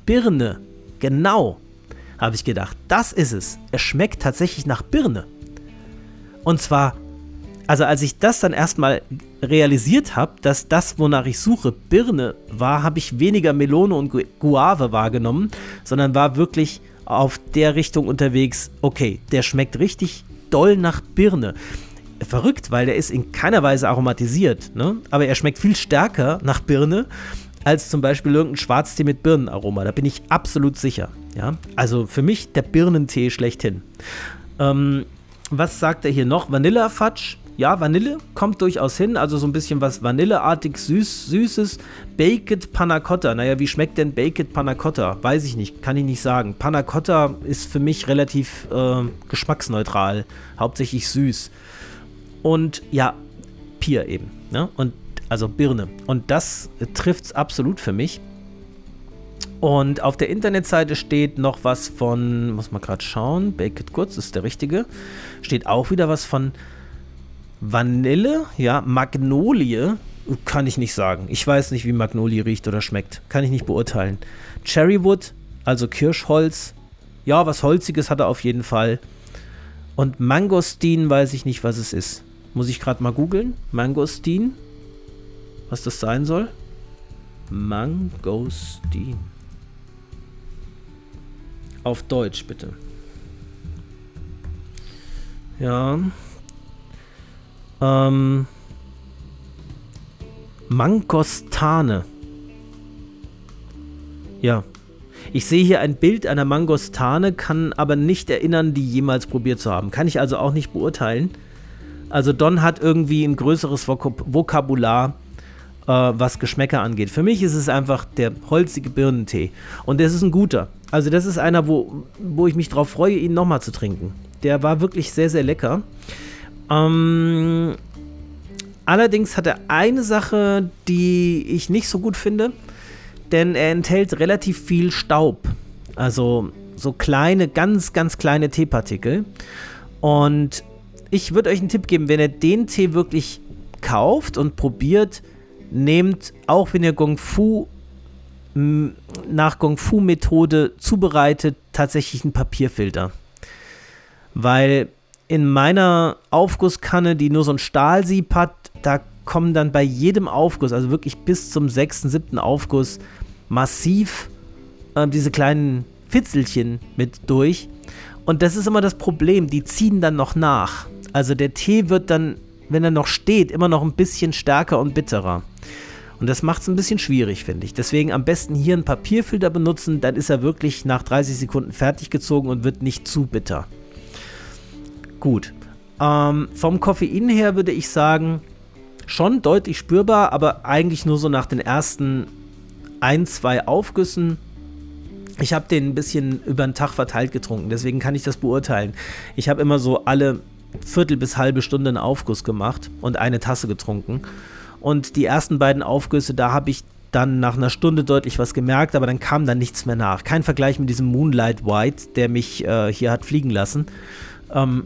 Birne. Genau. Habe ich gedacht, das ist es. Es schmeckt tatsächlich nach Birne. Und zwar also als ich das dann erstmal realisiert habe, dass das, wonach ich suche, Birne war, habe ich weniger Melone und Guave wahrgenommen, sondern war wirklich auf der Richtung unterwegs, okay, der schmeckt richtig doll nach Birne. Verrückt, weil der ist in keiner Weise aromatisiert, ne? aber er schmeckt viel stärker nach Birne als zum Beispiel irgendein Schwarztee mit Birnenaroma. Da bin ich absolut sicher. Ja? Also für mich der Birnentee schlechthin. Ähm, was sagt er hier noch? Vanilla-Fudge. Ja, Vanille kommt durchaus hin, also so ein bisschen was Vanilleartig süß, süßes. Baked Panna Cotta. Naja, wie schmeckt denn Baked Panna Cotta? Weiß ich nicht, kann ich nicht sagen. Panna Cotta ist für mich relativ äh, geschmacksneutral, hauptsächlich süß. Und ja, Pier eben. Ne? Und also Birne. Und das trifft es absolut für mich. Und auf der Internetseite steht noch was von, muss man gerade schauen, Bake It Kurz ist der richtige. Steht auch wieder was von Vanille, ja, Magnolie, kann ich nicht sagen. Ich weiß nicht, wie Magnolie riecht oder schmeckt. Kann ich nicht beurteilen. Cherrywood, also Kirschholz. Ja, was Holziges hat er auf jeden Fall. Und Mangostin weiß ich nicht, was es ist. Muss ich gerade mal googeln. Mangostin. Was das sein soll? Mangostin. Auf Deutsch bitte. Ja. Ähm. Mangostane. Ja. Ich sehe hier ein Bild einer Mangostane, kann aber nicht erinnern, die jemals probiert zu haben. Kann ich also auch nicht beurteilen. Also Don hat irgendwie ein größeres Vok Vokabular, äh, was Geschmäcker angeht. Für mich ist es einfach der holzige Birnentee. Und das ist ein guter. Also das ist einer, wo, wo ich mich drauf freue, ihn nochmal zu trinken. Der war wirklich sehr, sehr lecker. Ähm, allerdings hat er eine Sache, die ich nicht so gut finde, denn er enthält relativ viel Staub. Also so kleine, ganz, ganz kleine Teepartikel. Und ich würde euch einen Tipp geben, wenn ihr den Tee wirklich kauft und probiert, nehmt, auch wenn ihr Gong Fu nach Gong Fu-Methode zubereitet, tatsächlich einen Papierfilter. Weil in meiner Aufgusskanne, die nur so ein Stahlsieb hat, da kommen dann bei jedem Aufguss, also wirklich bis zum sechsten, siebten Aufguss, massiv äh, diese kleinen Fitzelchen mit durch. Und das ist immer das Problem, die ziehen dann noch nach. Also der Tee wird dann, wenn er noch steht, immer noch ein bisschen stärker und bitterer. Und das macht es ein bisschen schwierig, finde ich. Deswegen am besten hier einen Papierfilter benutzen, dann ist er wirklich nach 30 Sekunden fertig gezogen und wird nicht zu bitter. Gut. Ähm, vom Koffein her würde ich sagen, schon deutlich spürbar, aber eigentlich nur so nach den ersten ein, zwei Aufgüssen. Ich habe den ein bisschen über den Tag verteilt getrunken, deswegen kann ich das beurteilen. Ich habe immer so alle Viertel bis halbe Stunde einen Aufguss gemacht und eine Tasse getrunken. Und die ersten beiden Aufgüsse, da habe ich dann nach einer Stunde deutlich was gemerkt, aber dann kam dann nichts mehr nach. Kein Vergleich mit diesem Moonlight White, der mich äh, hier hat fliegen lassen. Ähm,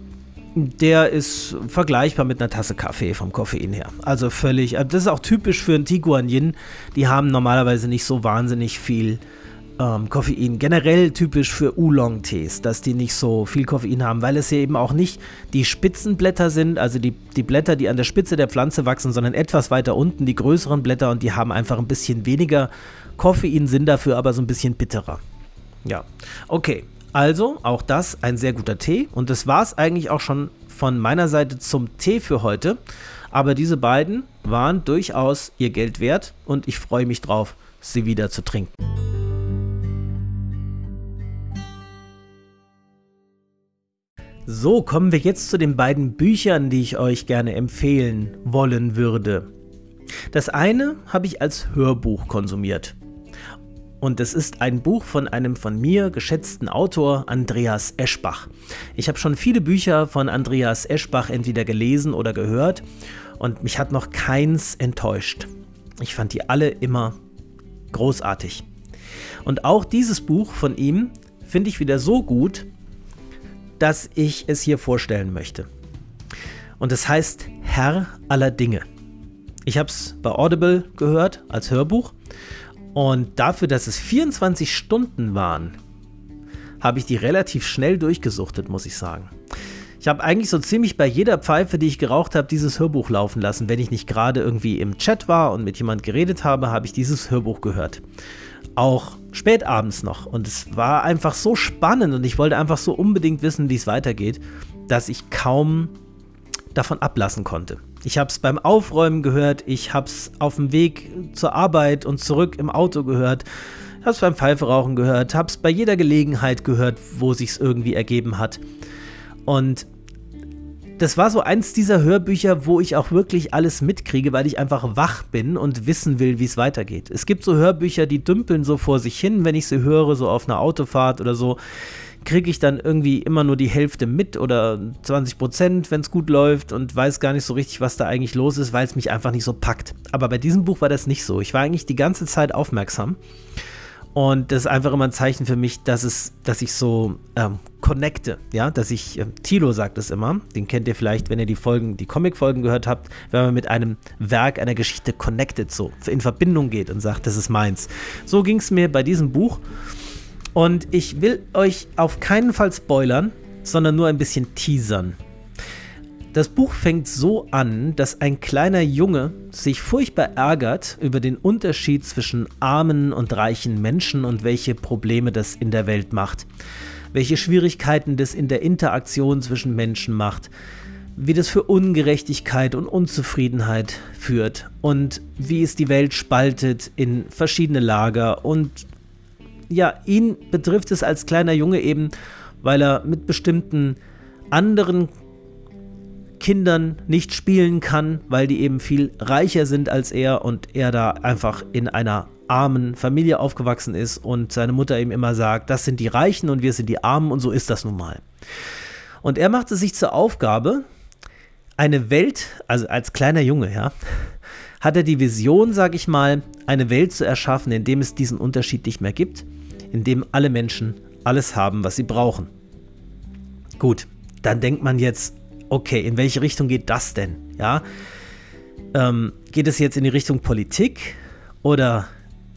der ist vergleichbar mit einer Tasse Kaffee vom Koffein her. Also völlig, äh, das ist auch typisch für einen Tiguan Yin. Die haben normalerweise nicht so wahnsinnig viel ähm, Koffein. Generell typisch für Oolong-Tees, dass die nicht so viel Koffein haben, weil es ja eben auch nicht die Spitzenblätter sind, also die, die Blätter, die an der Spitze der Pflanze wachsen, sondern etwas weiter unten die größeren Blätter und die haben einfach ein bisschen weniger Koffein, sind dafür aber so ein bisschen bitterer. Ja, okay. Also, auch das ein sehr guter Tee. Und das war es eigentlich auch schon von meiner Seite zum Tee für heute. Aber diese beiden waren durchaus ihr Geld wert und ich freue mich drauf, sie wieder zu trinken. So, kommen wir jetzt zu den beiden Büchern, die ich euch gerne empfehlen wollen würde. Das eine habe ich als Hörbuch konsumiert. Und es ist ein Buch von einem von mir geschätzten Autor, Andreas Eschbach. Ich habe schon viele Bücher von Andreas Eschbach entweder gelesen oder gehört und mich hat noch keins enttäuscht. Ich fand die alle immer großartig. Und auch dieses Buch von ihm finde ich wieder so gut, dass ich es hier vorstellen möchte. Und es heißt Herr aller Dinge. Ich habe es bei Audible gehört als Hörbuch und dafür, dass es 24 Stunden waren, habe ich die relativ schnell durchgesuchtet, muss ich sagen. Ich habe eigentlich so ziemlich bei jeder Pfeife, die ich geraucht habe, dieses Hörbuch laufen lassen. Wenn ich nicht gerade irgendwie im Chat war und mit jemand geredet habe, habe ich dieses Hörbuch gehört auch spät abends noch. Und es war einfach so spannend und ich wollte einfach so unbedingt wissen, wie es weitergeht, dass ich kaum davon ablassen konnte. Ich habe es beim Aufräumen gehört, ich habe es auf dem Weg zur Arbeit und zurück im Auto gehört, habe es beim Pfeiferauchen gehört, habe es bei jeder Gelegenheit gehört, wo sich es irgendwie ergeben hat. Und das war so eins dieser Hörbücher, wo ich auch wirklich alles mitkriege, weil ich einfach wach bin und wissen will, wie es weitergeht. Es gibt so Hörbücher, die dümpeln so vor sich hin, wenn ich sie höre, so auf einer Autofahrt oder so kriege ich dann irgendwie immer nur die Hälfte mit oder 20 Prozent, wenn es gut läuft und weiß gar nicht so richtig, was da eigentlich los ist, weil es mich einfach nicht so packt. Aber bei diesem Buch war das nicht so. Ich war eigentlich die ganze Zeit aufmerksam. Und das ist einfach immer ein Zeichen für mich, dass es, dass ich so ähm, connecte, ja, dass ich, äh, Tilo sagt es immer, den kennt ihr vielleicht, wenn ihr die Folgen, die Comic-Folgen gehört habt, wenn man mit einem Werk, einer Geschichte connected, so in Verbindung geht und sagt, das ist meins. So ging es mir bei diesem Buch. Und ich will euch auf keinen Fall spoilern, sondern nur ein bisschen teasern. Das Buch fängt so an, dass ein kleiner Junge sich furchtbar ärgert über den Unterschied zwischen armen und reichen Menschen und welche Probleme das in der Welt macht, welche Schwierigkeiten das in der Interaktion zwischen Menschen macht, wie das für Ungerechtigkeit und Unzufriedenheit führt und wie es die Welt spaltet in verschiedene Lager und ja, ihn betrifft es als kleiner Junge eben, weil er mit bestimmten anderen Kindern nicht spielen kann, weil die eben viel reicher sind als er und er da einfach in einer armen Familie aufgewachsen ist und seine Mutter ihm immer sagt, das sind die Reichen und wir sind die Armen und so ist das nun mal. Und er machte sich zur Aufgabe, eine Welt, also als kleiner Junge, ja, hat er die Vision, sag ich mal, eine Welt zu erschaffen, in dem es diesen Unterschied nicht mehr gibt, in dem alle Menschen alles haben, was sie brauchen. Gut, dann denkt man jetzt, okay, in welche Richtung geht das denn? Ja, ähm, geht es jetzt in die Richtung Politik oder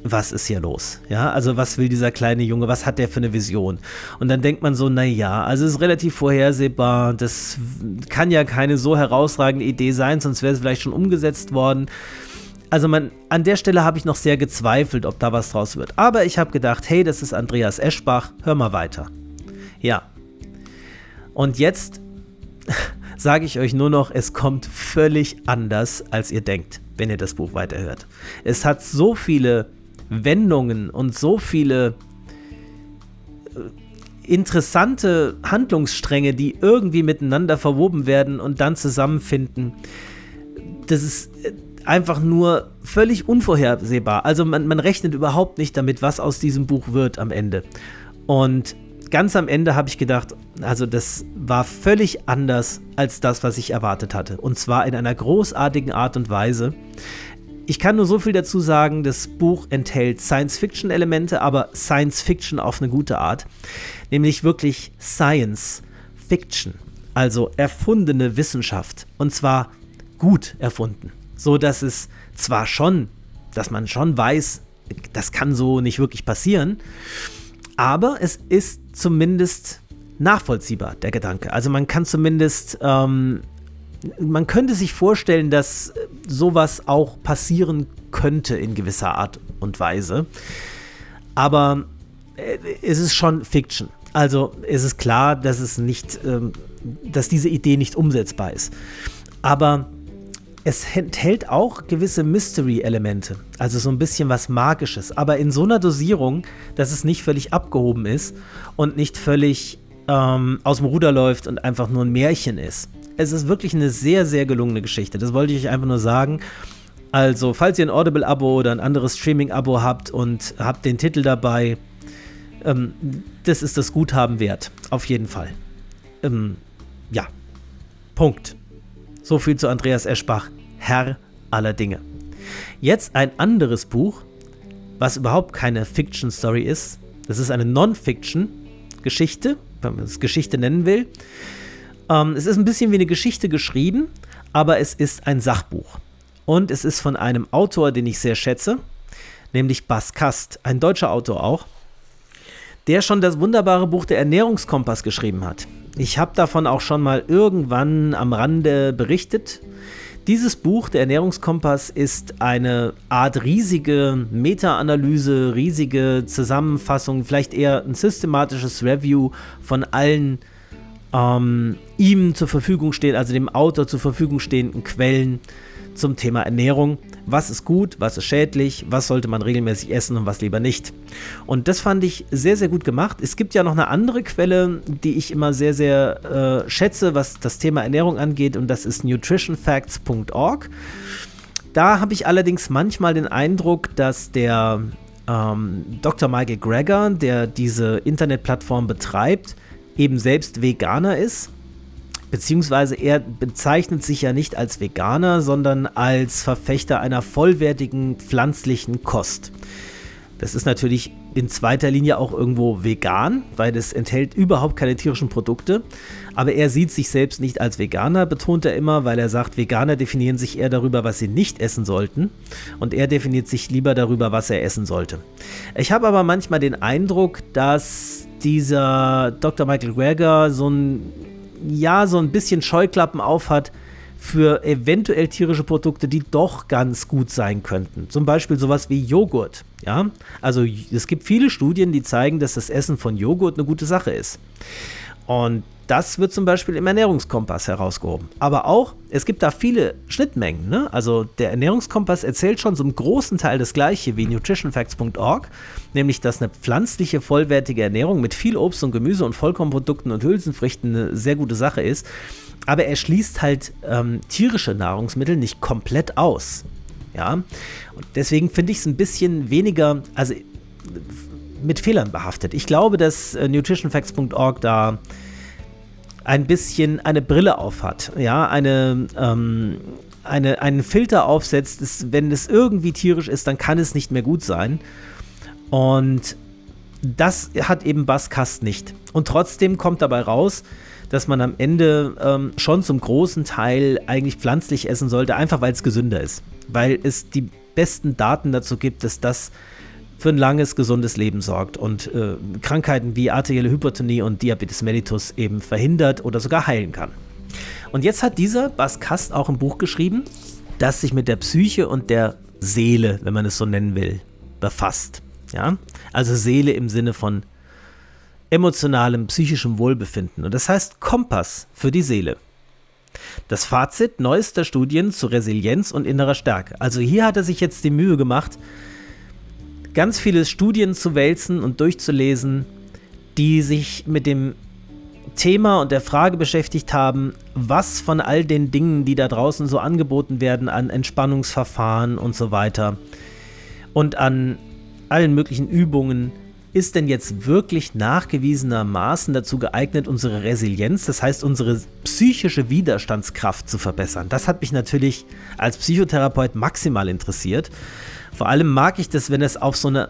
was ist hier los? Ja, also was will dieser kleine Junge? Was hat der für eine Vision? Und dann denkt man so, naja, also es ist relativ vorhersehbar. Das kann ja keine so herausragende Idee sein, sonst wäre es vielleicht schon umgesetzt worden. Also man, an der Stelle habe ich noch sehr gezweifelt, ob da was draus wird. Aber ich habe gedacht, hey, das ist Andreas Eschbach, hör mal weiter. Ja. Und jetzt [LAUGHS] sage ich euch nur noch, es kommt völlig anders, als ihr denkt, wenn ihr das Buch weiterhört. Es hat so viele Wendungen und so viele äh, interessante Handlungsstränge, die irgendwie miteinander verwoben werden und dann zusammenfinden. Das ist äh, einfach nur völlig unvorhersehbar. Also man, man rechnet überhaupt nicht damit, was aus diesem Buch wird am Ende. Und ganz am Ende habe ich gedacht, also das war völlig anders als das, was ich erwartet hatte. Und zwar in einer großartigen Art und Weise. Ich kann nur so viel dazu sagen, das Buch enthält Science-Fiction-Elemente, aber Science-Fiction auf eine gute Art. Nämlich wirklich Science-Fiction. Also erfundene Wissenschaft. Und zwar gut erfunden. So dass es zwar schon, dass man schon weiß, das kann so nicht wirklich passieren, aber es ist zumindest nachvollziehbar, der Gedanke. Also man kann zumindest, ähm, man könnte sich vorstellen, dass sowas auch passieren könnte in gewisser Art und Weise. Aber äh, es ist schon Fiction. Also es ist klar, dass es nicht, ähm, dass diese Idee nicht umsetzbar ist. Aber es enthält auch gewisse Mystery-Elemente, also so ein bisschen was Magisches, aber in so einer Dosierung, dass es nicht völlig abgehoben ist und nicht völlig ähm, aus dem Ruder läuft und einfach nur ein Märchen ist. Es ist wirklich eine sehr, sehr gelungene Geschichte. Das wollte ich euch einfach nur sagen. Also, falls ihr ein Audible-Abo oder ein anderes Streaming-Abo habt und habt den Titel dabei, ähm, das ist das Guthaben wert. Auf jeden Fall. Ähm, ja. Punkt. So viel zu Andreas Eschbach, Herr aller Dinge. Jetzt ein anderes Buch, was überhaupt keine Fiction-Story ist. Das ist eine Non-Fiction-Geschichte, wenn man es Geschichte nennen will. Ähm, es ist ein bisschen wie eine Geschichte geschrieben, aber es ist ein Sachbuch. Und es ist von einem Autor, den ich sehr schätze, nämlich Bas Kast, ein deutscher Autor auch, der schon das wunderbare Buch Der Ernährungskompass geschrieben hat. Ich habe davon auch schon mal irgendwann am Rande berichtet. Dieses Buch, der Ernährungskompass, ist eine Art riesige Meta-Analyse, riesige Zusammenfassung, vielleicht eher ein systematisches Review von allen ähm, ihm zur Verfügung stehen, also dem Autor zur Verfügung stehenden Quellen zum Thema Ernährung. Was ist gut, was ist schädlich, was sollte man regelmäßig essen und was lieber nicht. Und das fand ich sehr, sehr gut gemacht. Es gibt ja noch eine andere Quelle, die ich immer sehr, sehr äh, schätze, was das Thema Ernährung angeht, und das ist nutritionfacts.org. Da habe ich allerdings manchmal den Eindruck, dass der ähm, Dr. Michael Greger, der diese Internetplattform betreibt, eben selbst Veganer ist. Beziehungsweise er bezeichnet sich ja nicht als Veganer, sondern als Verfechter einer vollwertigen pflanzlichen Kost. Das ist natürlich in zweiter Linie auch irgendwo vegan, weil es enthält überhaupt keine tierischen Produkte. Aber er sieht sich selbst nicht als Veganer, betont er immer, weil er sagt, Veganer definieren sich eher darüber, was sie nicht essen sollten. Und er definiert sich lieber darüber, was er essen sollte. Ich habe aber manchmal den Eindruck, dass dieser Dr. Michael Greger so ein, ja, so ein bisschen Scheuklappen aufhat für eventuell tierische Produkte, die doch ganz gut sein könnten. Zum Beispiel sowas wie Joghurt. Ja, also es gibt viele Studien, die zeigen, dass das Essen von Joghurt eine gute Sache ist. Und das wird zum Beispiel im Ernährungskompass herausgehoben. Aber auch, es gibt da viele Schnittmengen. Ne? Also der Ernährungskompass erzählt schon zum großen Teil das gleiche wie nutritionfacts.org, nämlich dass eine pflanzliche, vollwertige Ernährung mit viel Obst und Gemüse und Vollkornprodukten und Hülsenfrüchten eine sehr gute Sache ist. Aber er schließt halt ähm, tierische Nahrungsmittel nicht komplett aus. Ja, und deswegen finde ich es ein bisschen weniger, also mit Fehlern behaftet. Ich glaube, dass äh, nutritionfacts.org da ein bisschen eine Brille aufhat, ja, eine, ähm, eine, einen Filter aufsetzt, ist, wenn es irgendwie tierisch ist, dann kann es nicht mehr gut sein. Und das hat eben Baskast nicht. Und trotzdem kommt dabei raus, dass man am Ende ähm, schon zum großen Teil eigentlich pflanzlich essen sollte, einfach weil es gesünder ist. Weil es die besten Daten dazu gibt, dass das für ein langes, gesundes Leben sorgt und äh, Krankheiten wie arterielle Hypertonie und Diabetes mellitus eben verhindert oder sogar heilen kann. Und jetzt hat dieser Bas Kast auch ein Buch geschrieben, das sich mit der Psyche und der Seele, wenn man es so nennen will, befasst. Ja? Also Seele im Sinne von emotionalem, psychischem Wohlbefinden. Und das heißt Kompass für die Seele. Das Fazit neuester Studien zu Resilienz und innerer Stärke. Also hier hat er sich jetzt die Mühe gemacht, ganz viele Studien zu wälzen und durchzulesen, die sich mit dem Thema und der Frage beschäftigt haben, was von all den Dingen, die da draußen so angeboten werden, an Entspannungsverfahren und so weiter und an allen möglichen Übungen, ist denn jetzt wirklich nachgewiesenermaßen dazu geeignet, unsere Resilienz, das heißt unsere psychische Widerstandskraft zu verbessern? Das hat mich natürlich als Psychotherapeut maximal interessiert. Vor allem mag ich das, wenn es auf so eine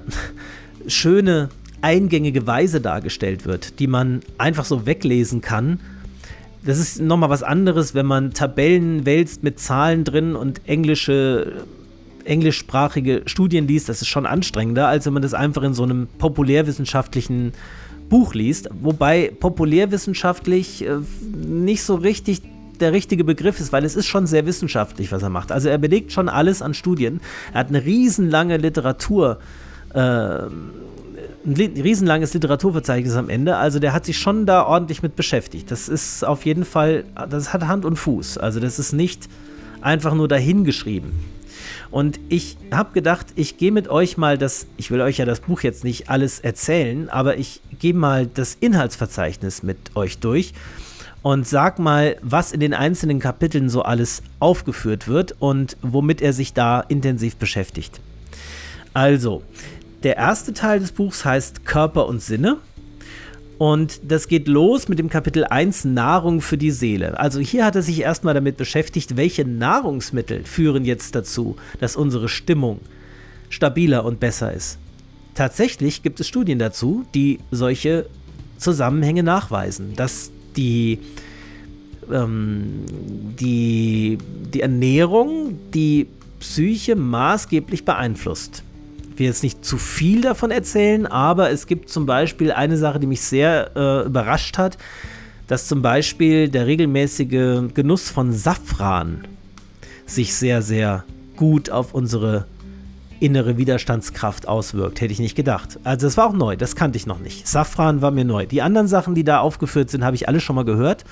schöne, eingängige Weise dargestellt wird, die man einfach so weglesen kann. Das ist nochmal was anderes, wenn man Tabellen wälzt mit Zahlen drin und englische englischsprachige Studien liest, das ist schon anstrengender, als wenn man das einfach in so einem populärwissenschaftlichen Buch liest. Wobei populärwissenschaftlich äh, nicht so richtig der richtige Begriff ist, weil es ist schon sehr wissenschaftlich, was er macht. Also er belegt schon alles an Studien. Er hat eine riesenlange Literatur, äh, ein riesenlanges Literaturverzeichnis am Ende. Also der hat sich schon da ordentlich mit beschäftigt. Das ist auf jeden Fall, das hat Hand und Fuß. Also das ist nicht einfach nur dahingeschrieben. Und ich habe gedacht, ich gehe mit euch mal das, ich will euch ja das Buch jetzt nicht alles erzählen, aber ich gehe mal das Inhaltsverzeichnis mit euch durch und sag mal, was in den einzelnen Kapiteln so alles aufgeführt wird und womit er sich da intensiv beschäftigt. Also, der erste Teil des Buchs heißt Körper und Sinne. Und das geht los mit dem Kapitel 1 Nahrung für die Seele. Also hier hat er sich erstmal damit beschäftigt, welche Nahrungsmittel führen jetzt dazu, dass unsere Stimmung stabiler und besser ist. Tatsächlich gibt es Studien dazu, die solche Zusammenhänge nachweisen, dass die, ähm, die, die Ernährung die Psyche maßgeblich beeinflusst. Ich will jetzt nicht zu viel davon erzählen, aber es gibt zum Beispiel eine Sache, die mich sehr äh, überrascht hat, dass zum Beispiel der regelmäßige Genuss von Safran sich sehr, sehr gut auf unsere innere Widerstandskraft auswirkt. Hätte ich nicht gedacht. Also es war auch neu, das kannte ich noch nicht. Safran war mir neu. Die anderen Sachen, die da aufgeführt sind, habe ich alle schon mal gehört.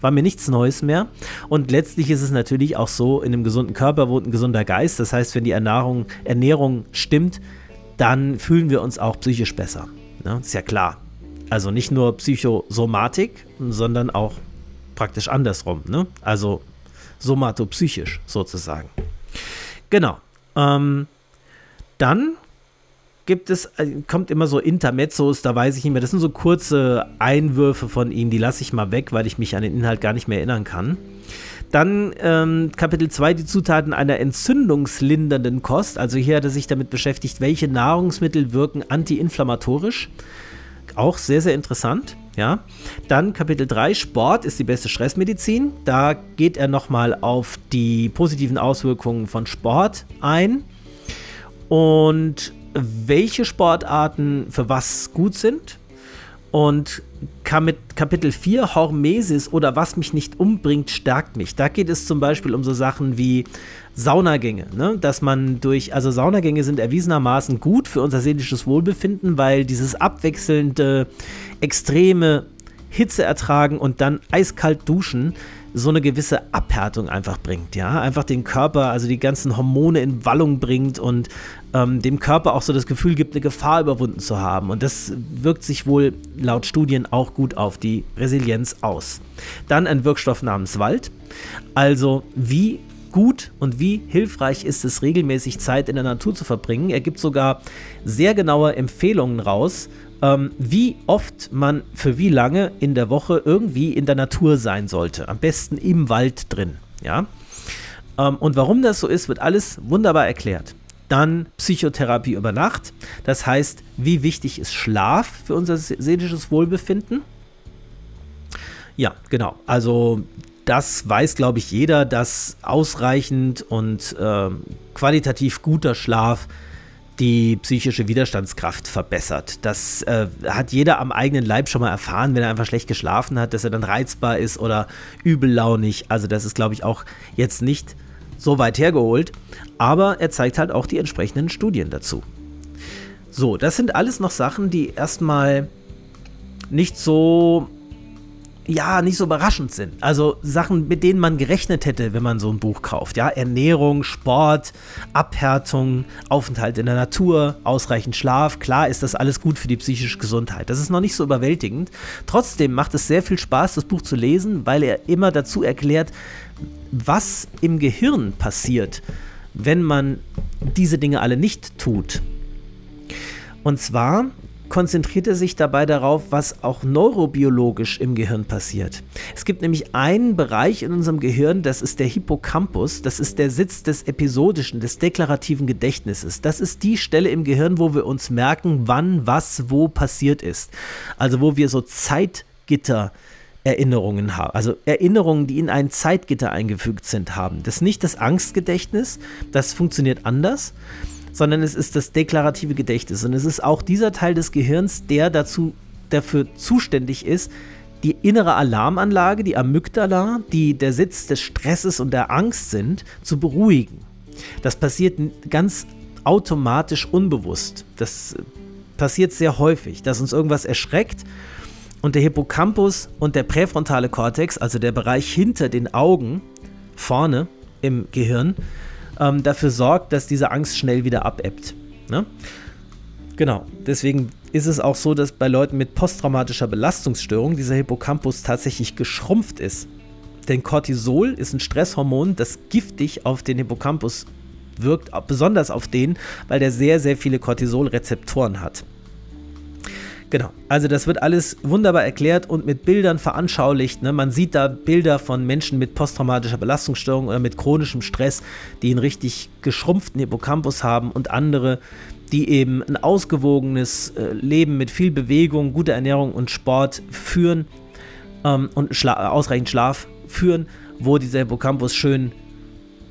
War mir nichts Neues mehr. Und letztlich ist es natürlich auch so, in einem gesunden Körper wohnt ein gesunder Geist. Das heißt, wenn die Ernährung, Ernährung stimmt, dann fühlen wir uns auch psychisch besser. Ne? Ist ja klar. Also nicht nur Psychosomatik, sondern auch praktisch andersrum. Ne? Also somatopsychisch sozusagen. Genau. Ähm, dann gibt es, äh, kommt immer so Intermezzos, da weiß ich nicht mehr. Das sind so kurze Einwürfe von ihm, die lasse ich mal weg, weil ich mich an den Inhalt gar nicht mehr erinnern kann. Dann ähm, Kapitel 2, die Zutaten einer entzündungslindernden Kost. Also hier hat er sich damit beschäftigt, welche Nahrungsmittel wirken antiinflammatorisch. Auch sehr, sehr interessant. Ja. Dann Kapitel 3, Sport ist die beste Stressmedizin. Da geht er nochmal auf die positiven Auswirkungen von Sport ein und welche Sportarten für was gut sind. Und Kapitel 4, Hormesis oder was mich nicht umbringt, stärkt mich. Da geht es zum Beispiel um so Sachen wie Saunagänge, ne? dass man durch, also Saunagänge sind erwiesenermaßen gut für unser seelisches Wohlbefinden, weil dieses abwechselnde, extreme Hitze ertragen und dann eiskalt duschen so eine gewisse Abhärtung einfach bringt, ja, einfach den Körper, also die ganzen Hormone in Wallung bringt und ähm, dem Körper auch so das Gefühl gibt, eine Gefahr überwunden zu haben. Und das wirkt sich wohl laut Studien auch gut auf die Resilienz aus. Dann ein Wirkstoff namens Wald. Also wie gut und wie hilfreich ist es, regelmäßig Zeit in der Natur zu verbringen. Er gibt sogar sehr genaue Empfehlungen raus, ähm, wie oft man für wie lange in der Woche irgendwie in der Natur sein sollte. Am besten im Wald drin. Ja? Ähm, und warum das so ist, wird alles wunderbar erklärt. Dann Psychotherapie über Nacht. Das heißt, wie wichtig ist Schlaf für unser seelisches Wohlbefinden? Ja, genau. Also das weiß, glaube ich, jeder, dass ausreichend und äh, qualitativ guter Schlaf die psychische Widerstandskraft verbessert. Das äh, hat jeder am eigenen Leib schon mal erfahren, wenn er einfach schlecht geschlafen hat, dass er dann reizbar ist oder übellaunig. Also das ist, glaube ich, auch jetzt nicht so weit hergeholt, aber er zeigt halt auch die entsprechenden Studien dazu. So, das sind alles noch Sachen, die erstmal nicht so ja, nicht so überraschend sind. Also Sachen, mit denen man gerechnet hätte, wenn man so ein Buch kauft. Ja, Ernährung, Sport, Abhärtung, Aufenthalt in der Natur, ausreichend Schlaf. Klar ist das alles gut für die psychische Gesundheit. Das ist noch nicht so überwältigend. Trotzdem macht es sehr viel Spaß, das Buch zu lesen, weil er immer dazu erklärt, was im Gehirn passiert, wenn man diese Dinge alle nicht tut. Und zwar konzentriert er sich dabei darauf, was auch neurobiologisch im Gehirn passiert. Es gibt nämlich einen Bereich in unserem Gehirn, das ist der Hippocampus, das ist der Sitz des episodischen, des deklarativen Gedächtnisses. Das ist die Stelle im Gehirn, wo wir uns merken, wann was wo passiert ist. Also wo wir so Zeitgitter Erinnerungen haben, also Erinnerungen, die in ein Zeitgitter eingefügt sind, haben. Das ist nicht das Angstgedächtnis, das funktioniert anders, sondern es ist das deklarative Gedächtnis. Und es ist auch dieser Teil des Gehirns, der dazu, dafür zuständig ist, die innere Alarmanlage, die Amygdala, die der Sitz des Stresses und der Angst sind, zu beruhigen. Das passiert ganz automatisch unbewusst. Das passiert sehr häufig, dass uns irgendwas erschreckt und der Hippocampus und der präfrontale Kortex, also der Bereich hinter den Augen, vorne im Gehirn, ähm, dafür sorgt, dass diese Angst schnell wieder abebbt. Ne? Genau, deswegen ist es auch so, dass bei Leuten mit posttraumatischer Belastungsstörung dieser Hippocampus tatsächlich geschrumpft ist. Denn Cortisol ist ein Stresshormon, das giftig auf den Hippocampus wirkt, besonders auf den, weil der sehr, sehr viele Cortisolrezeptoren hat. Genau, also das wird alles wunderbar erklärt und mit Bildern veranschaulicht. Ne? Man sieht da Bilder von Menschen mit posttraumatischer Belastungsstörung oder mit chronischem Stress, die einen richtig geschrumpften Hippocampus haben und andere, die eben ein ausgewogenes äh, Leben mit viel Bewegung, guter Ernährung und Sport führen ähm, und Schla ausreichend Schlaf führen, wo dieser Hippocampus schön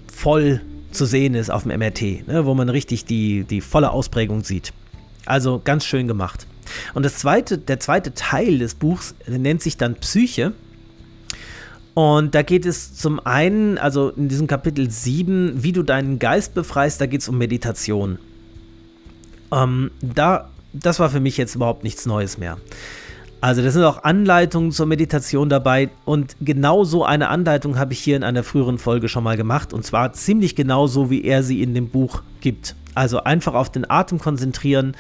voll zu sehen ist auf dem MRT, ne? wo man richtig die, die volle Ausprägung sieht. Also ganz schön gemacht. Und das zweite, der zweite Teil des Buchs nennt sich dann Psyche. Und da geht es zum einen, also in diesem Kapitel 7, wie du deinen Geist befreist, da geht es um Meditation. Ähm, da, das war für mich jetzt überhaupt nichts Neues mehr. Also da sind auch Anleitungen zur Meditation dabei und genau so eine Anleitung habe ich hier in einer früheren Folge schon mal gemacht und zwar ziemlich genau so, wie er sie in dem Buch gibt. Also einfach auf den Atem konzentrieren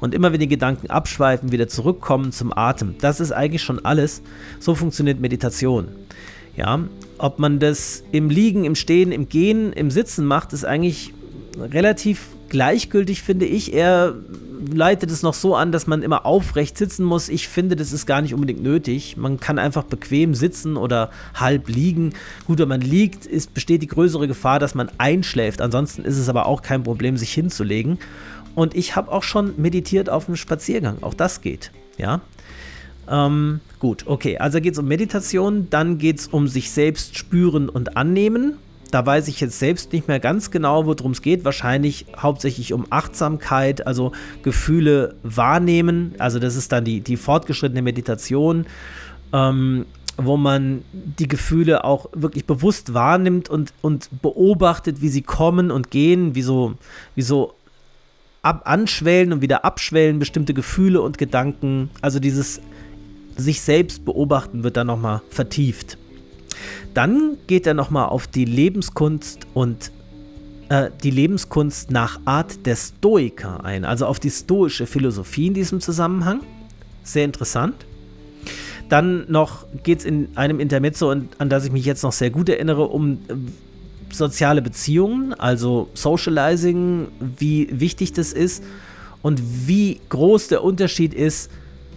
und immer wenn die Gedanken abschweifen, wieder zurückkommen zum Atem. Das ist eigentlich schon alles. So funktioniert Meditation. Ja, ob man das im Liegen, im Stehen, im Gehen, im Sitzen macht, ist eigentlich relativ gleichgültig, finde ich. Er leitet es noch so an, dass man immer aufrecht sitzen muss. Ich finde, das ist gar nicht unbedingt nötig. Man kann einfach bequem sitzen oder halb liegen. Gut, wenn man liegt, ist, besteht die größere Gefahr, dass man einschläft. Ansonsten ist es aber auch kein Problem, sich hinzulegen. Und ich habe auch schon meditiert auf einem Spaziergang. Auch das geht. Ja. Ähm, gut, okay. Also geht es um Meditation, dann geht es um sich selbst spüren und annehmen. Da weiß ich jetzt selbst nicht mehr ganz genau, worum es geht. Wahrscheinlich hauptsächlich um Achtsamkeit, also Gefühle wahrnehmen. Also das ist dann die, die fortgeschrittene Meditation, ähm, wo man die Gefühle auch wirklich bewusst wahrnimmt und, und beobachtet, wie sie kommen und gehen, wie so, wie so ab, anschwellen und wieder abschwellen bestimmte Gefühle und Gedanken. Also dieses sich selbst beobachten wird dann nochmal vertieft. Dann geht er nochmal auf die Lebenskunst und äh, die Lebenskunst nach Art der Stoiker ein, also auf die stoische Philosophie in diesem Zusammenhang. Sehr interessant. Dann noch geht es in einem Intermezzo, an das ich mich jetzt noch sehr gut erinnere, um äh, soziale Beziehungen, also Socializing, wie wichtig das ist und wie groß der Unterschied ist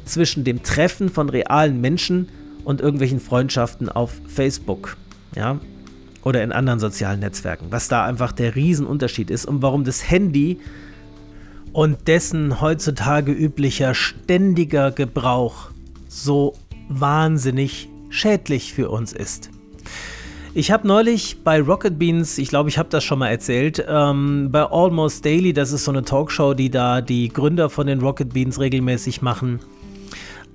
zwischen dem Treffen von realen Menschen und irgendwelchen Freundschaften auf Facebook, ja, oder in anderen sozialen Netzwerken, was da einfach der Riesenunterschied ist und warum das Handy und dessen heutzutage üblicher ständiger Gebrauch so wahnsinnig schädlich für uns ist. Ich habe neulich bei Rocket Beans, ich glaube, ich habe das schon mal erzählt, ähm, bei Almost Daily, das ist so eine Talkshow, die da die Gründer von den Rocket Beans regelmäßig machen,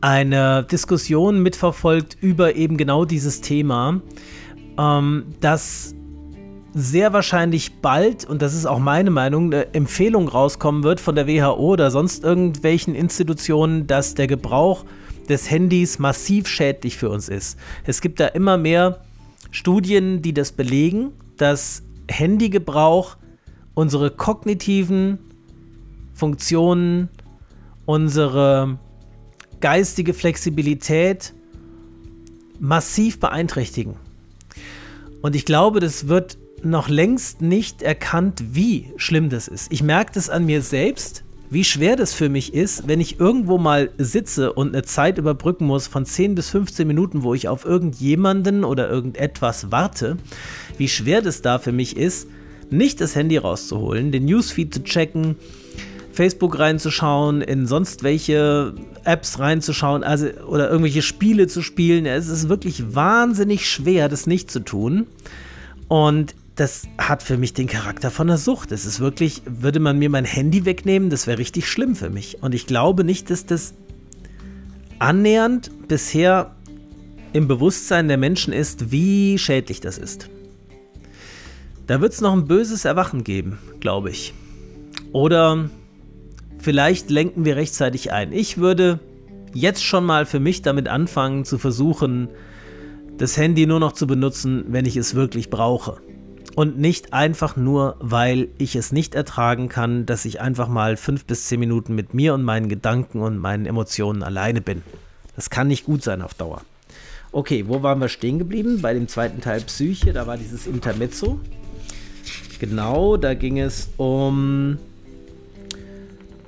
eine Diskussion mitverfolgt über eben genau dieses Thema, ähm, dass sehr wahrscheinlich bald, und das ist auch meine Meinung, eine Empfehlung rauskommen wird von der WHO oder sonst irgendwelchen Institutionen, dass der Gebrauch des Handys massiv schädlich für uns ist. Es gibt da immer mehr Studien, die das belegen, dass Handygebrauch unsere kognitiven Funktionen, unsere geistige Flexibilität massiv beeinträchtigen. Und ich glaube, das wird noch längst nicht erkannt, wie schlimm das ist. Ich merke das an mir selbst, wie schwer das für mich ist, wenn ich irgendwo mal sitze und eine Zeit überbrücken muss von 10 bis 15 Minuten, wo ich auf irgendjemanden oder irgendetwas warte, wie schwer das da für mich ist, nicht das Handy rauszuholen, den Newsfeed zu checken, Facebook reinzuschauen, in sonst welche Apps reinzuschauen, also oder irgendwelche Spiele zu spielen. Es ist wirklich wahnsinnig schwer, das nicht zu tun. Und das hat für mich den Charakter von einer Sucht. Es ist wirklich, würde man mir mein Handy wegnehmen, das wäre richtig schlimm für mich. Und ich glaube nicht, dass das annähernd bisher im Bewusstsein der Menschen ist, wie schädlich das ist. Da wird es noch ein böses Erwachen geben, glaube ich. Oder vielleicht lenken wir rechtzeitig ein. Ich würde jetzt schon mal für mich damit anfangen zu versuchen, das Handy nur noch zu benutzen, wenn ich es wirklich brauche. Und nicht einfach nur, weil ich es nicht ertragen kann, dass ich einfach mal fünf bis zehn Minuten mit mir und meinen Gedanken und meinen Emotionen alleine bin. Das kann nicht gut sein auf Dauer. Okay, wo waren wir stehen geblieben? Bei dem zweiten Teil Psyche, da war dieses Intermezzo. Genau, da ging es um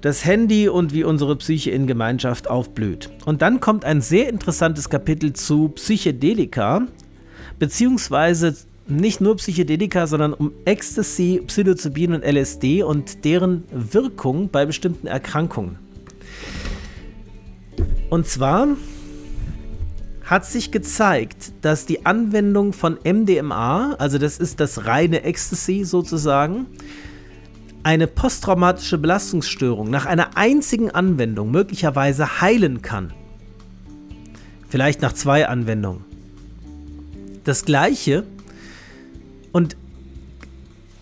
das Handy und wie unsere Psyche in Gemeinschaft aufblüht. Und dann kommt ein sehr interessantes Kapitel zu Psychedelika, beziehungsweise nicht nur Psychedelika, sondern um Ecstasy, Psilocybin und LSD und deren Wirkung bei bestimmten Erkrankungen. Und zwar hat sich gezeigt, dass die Anwendung von MDMA, also das ist das reine Ecstasy sozusagen, eine posttraumatische Belastungsstörung nach einer einzigen Anwendung möglicherweise heilen kann. Vielleicht nach zwei Anwendungen. Das gleiche und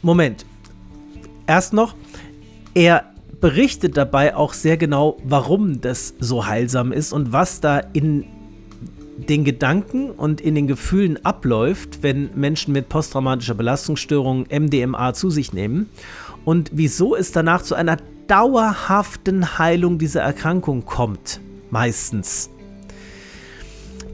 Moment. Erst noch, er berichtet dabei auch sehr genau, warum das so heilsam ist und was da in den Gedanken und in den Gefühlen abläuft, wenn Menschen mit posttraumatischer Belastungsstörung MDMA zu sich nehmen und wieso es danach zu einer dauerhaften Heilung dieser Erkrankung kommt, meistens.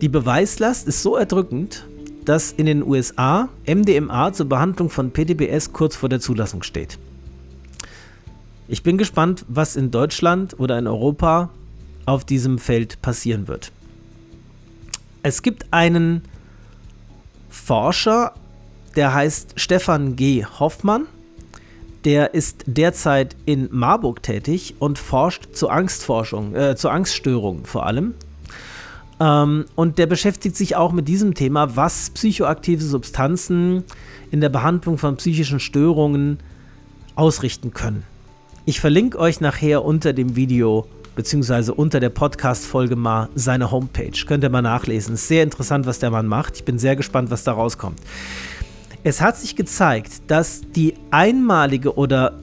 Die Beweislast ist so erdrückend, dass in den USA MDMA zur Behandlung von PTBS kurz vor der Zulassung steht. Ich bin gespannt, was in Deutschland oder in Europa auf diesem Feld passieren wird. Es gibt einen Forscher, der heißt Stefan G. Hoffmann. Der ist derzeit in Marburg tätig und forscht zur Angstforschung, äh, zur Angststörung vor allem. Ähm, und der beschäftigt sich auch mit diesem Thema, was psychoaktive Substanzen in der Behandlung von psychischen Störungen ausrichten können. Ich verlinke euch nachher unter dem Video beziehungsweise unter der Podcast-Folge mal seine Homepage. Könnt ihr mal nachlesen. Ist sehr interessant, was der Mann macht. Ich bin sehr gespannt, was da rauskommt. Es hat sich gezeigt, dass die einmalige oder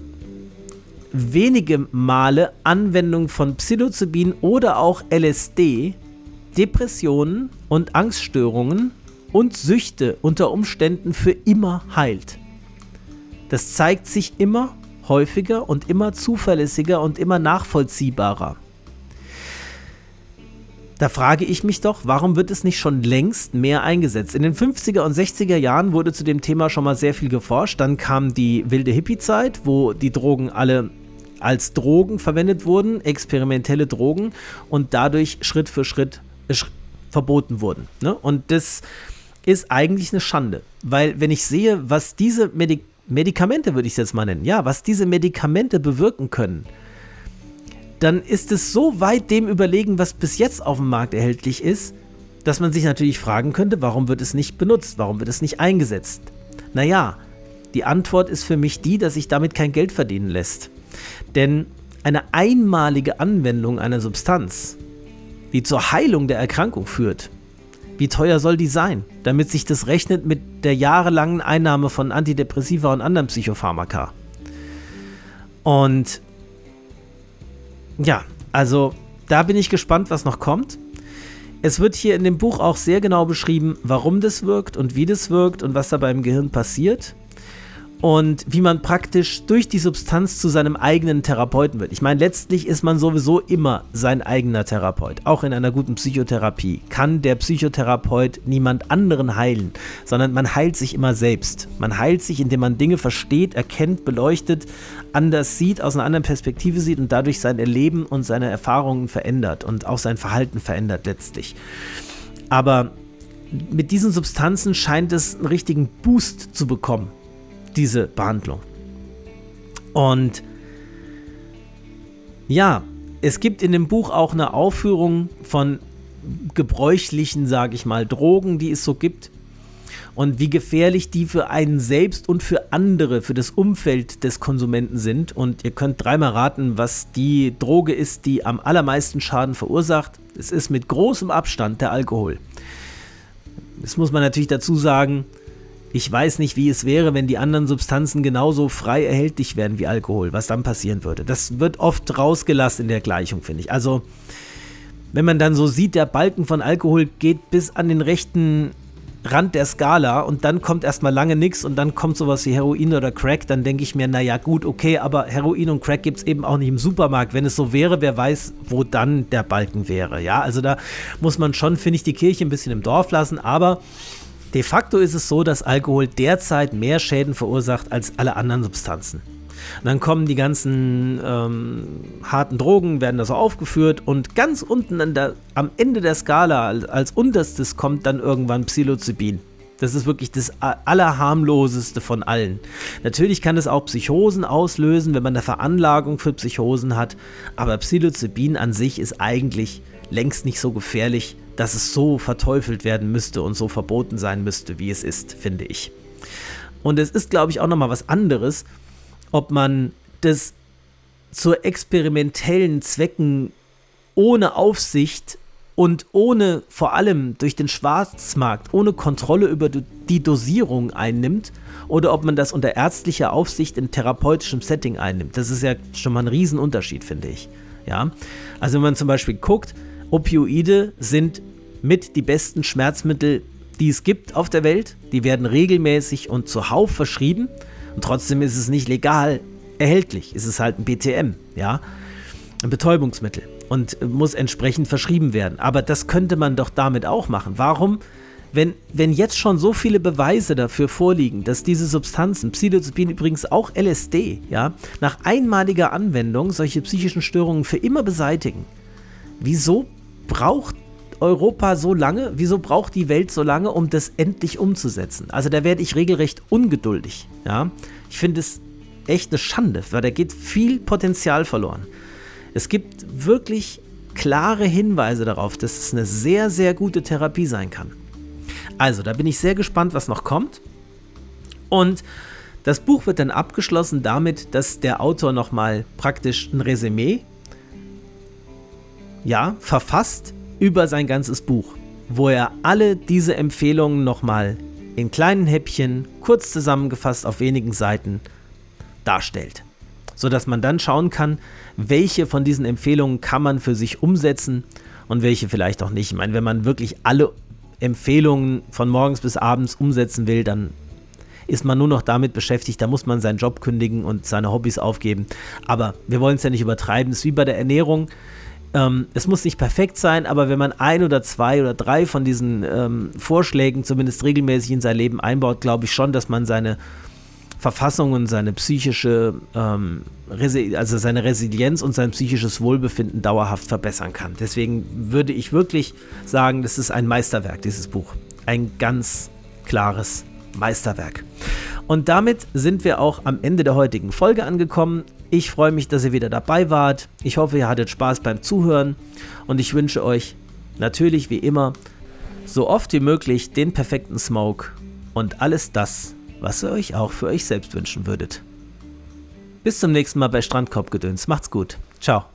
wenige Male Anwendung von Psilocybin oder auch LSD Depressionen und Angststörungen und Süchte unter Umständen für immer heilt. Das zeigt sich immer häufiger und immer zuverlässiger und immer nachvollziehbarer. Da frage ich mich doch, warum wird es nicht schon längst mehr eingesetzt? In den 50er und 60er Jahren wurde zu dem Thema schon mal sehr viel geforscht. Dann kam die wilde Hippie-Zeit, wo die Drogen alle als Drogen verwendet wurden, experimentelle Drogen und dadurch Schritt für Schritt verboten wurden. Ne? Und das ist eigentlich eine Schande, weil wenn ich sehe, was diese Medikamente Medikamente würde ich es jetzt mal nennen, ja, was diese Medikamente bewirken können, dann ist es so weit dem überlegen, was bis jetzt auf dem Markt erhältlich ist, dass man sich natürlich fragen könnte, warum wird es nicht benutzt, warum wird es nicht eingesetzt? Naja, die Antwort ist für mich die, dass sich damit kein Geld verdienen lässt. Denn eine einmalige Anwendung einer Substanz, die zur Heilung der Erkrankung führt, wie teuer soll die sein, damit sich das rechnet mit der jahrelangen Einnahme von Antidepressiva und anderen Psychopharmaka? Und ja, also da bin ich gespannt, was noch kommt. Es wird hier in dem Buch auch sehr genau beschrieben, warum das wirkt und wie das wirkt und was da beim Gehirn passiert und wie man praktisch durch die Substanz zu seinem eigenen Therapeuten wird. Ich meine, letztlich ist man sowieso immer sein eigener Therapeut. Auch in einer guten Psychotherapie kann der Psychotherapeut niemand anderen heilen, sondern man heilt sich immer selbst. Man heilt sich, indem man Dinge versteht, erkennt, beleuchtet, anders sieht, aus einer anderen Perspektive sieht und dadurch sein Erleben und seine Erfahrungen verändert und auch sein Verhalten verändert letztlich. Aber mit diesen Substanzen scheint es einen richtigen Boost zu bekommen diese Behandlung. Und ja, es gibt in dem Buch auch eine Aufführung von gebräuchlichen, sage ich mal, Drogen, die es so gibt und wie gefährlich die für einen selbst und für andere, für das Umfeld des Konsumenten sind. Und ihr könnt dreimal raten, was die Droge ist, die am allermeisten Schaden verursacht. Es ist mit großem Abstand der Alkohol. Das muss man natürlich dazu sagen, ich weiß nicht, wie es wäre, wenn die anderen Substanzen genauso frei erhältlich wären wie Alkohol, was dann passieren würde. Das wird oft rausgelassen in der Gleichung, finde ich. Also, wenn man dann so sieht, der Balken von Alkohol geht bis an den rechten Rand der Skala und dann kommt erstmal lange nichts und dann kommt sowas wie Heroin oder Crack, dann denke ich mir, naja, gut, okay, aber Heroin und Crack gibt es eben auch nicht im Supermarkt. Wenn es so wäre, wer weiß, wo dann der Balken wäre. Ja, also da muss man schon, finde ich, die Kirche ein bisschen im Dorf lassen, aber De facto ist es so, dass Alkohol derzeit mehr Schäden verursacht als alle anderen Substanzen. Und dann kommen die ganzen ähm, harten Drogen, werden da so aufgeführt und ganz unten der, am Ende der Skala als, unterstes kommt dann irgendwann Psilocybin. Das ist wirklich das Allerharmloseste von allen. Natürlich kann es auch Psychosen auslösen, wenn man eine Veranlagung für Psychosen hat, aber Psilocybin an sich ist eigentlich längst nicht so gefährlich dass es so verteufelt werden müsste und so verboten sein müsste, wie es ist, finde ich. Und es ist, glaube ich, auch nochmal was anderes, ob man das zu experimentellen Zwecken ohne Aufsicht und ohne vor allem durch den Schwarzmarkt, ohne Kontrolle über die Dosierung einnimmt oder ob man das unter ärztlicher Aufsicht in therapeutischem Setting einnimmt. Das ist ja schon mal ein Riesenunterschied, finde ich. Ja, also wenn man zum Beispiel guckt, Opioide sind mit die besten Schmerzmittel, die es gibt auf der Welt. Die werden regelmäßig und zuhauf verschrieben und trotzdem ist es nicht legal erhältlich. Es ist halt ein BTM, ja, ein Betäubungsmittel und muss entsprechend verschrieben werden. Aber das könnte man doch damit auch machen. Warum wenn, wenn jetzt schon so viele Beweise dafür vorliegen, dass diese Substanzen, Psilocybin übrigens auch LSD, ja, nach einmaliger Anwendung solche psychischen Störungen für immer beseitigen, wieso braucht Europa so lange, wieso braucht die Welt so lange, um das endlich umzusetzen? Also da werde ich regelrecht ungeduldig, ja. Ich finde es echt eine Schande, weil da geht viel Potenzial verloren. Es gibt wirklich klare Hinweise darauf, dass es eine sehr, sehr gute Therapie sein kann. Also, da bin ich sehr gespannt, was noch kommt. Und das Buch wird dann abgeschlossen damit, dass der Autor nochmal praktisch ein Resümee ja, verfasst über sein ganzes Buch, wo er alle diese Empfehlungen nochmal in kleinen Häppchen, kurz zusammengefasst auf wenigen Seiten darstellt. Sodass man dann schauen kann, welche von diesen Empfehlungen kann man für sich umsetzen und welche vielleicht auch nicht. Ich meine, wenn man wirklich alle Empfehlungen von morgens bis abends umsetzen will, dann ist man nur noch damit beschäftigt, da muss man seinen Job kündigen und seine Hobbys aufgeben. Aber wir wollen es ja nicht übertreiben. Es ist wie bei der Ernährung. Ähm, es muss nicht perfekt sein, aber wenn man ein oder zwei oder drei von diesen ähm, Vorschlägen zumindest regelmäßig in sein Leben einbaut, glaube ich schon, dass man seine Verfassung und seine psychische, ähm, also seine Resilienz und sein psychisches Wohlbefinden dauerhaft verbessern kann. Deswegen würde ich wirklich sagen, das ist ein Meisterwerk, dieses Buch. Ein ganz klares Meisterwerk. Und damit sind wir auch am Ende der heutigen Folge angekommen. Ich freue mich, dass ihr wieder dabei wart. Ich hoffe, ihr hattet Spaß beim Zuhören und ich wünsche euch natürlich wie immer so oft wie möglich den perfekten Smoke und alles das, was ihr euch auch für euch selbst wünschen würdet. Bis zum nächsten Mal bei Strandkorbgedöns. Macht's gut. Ciao.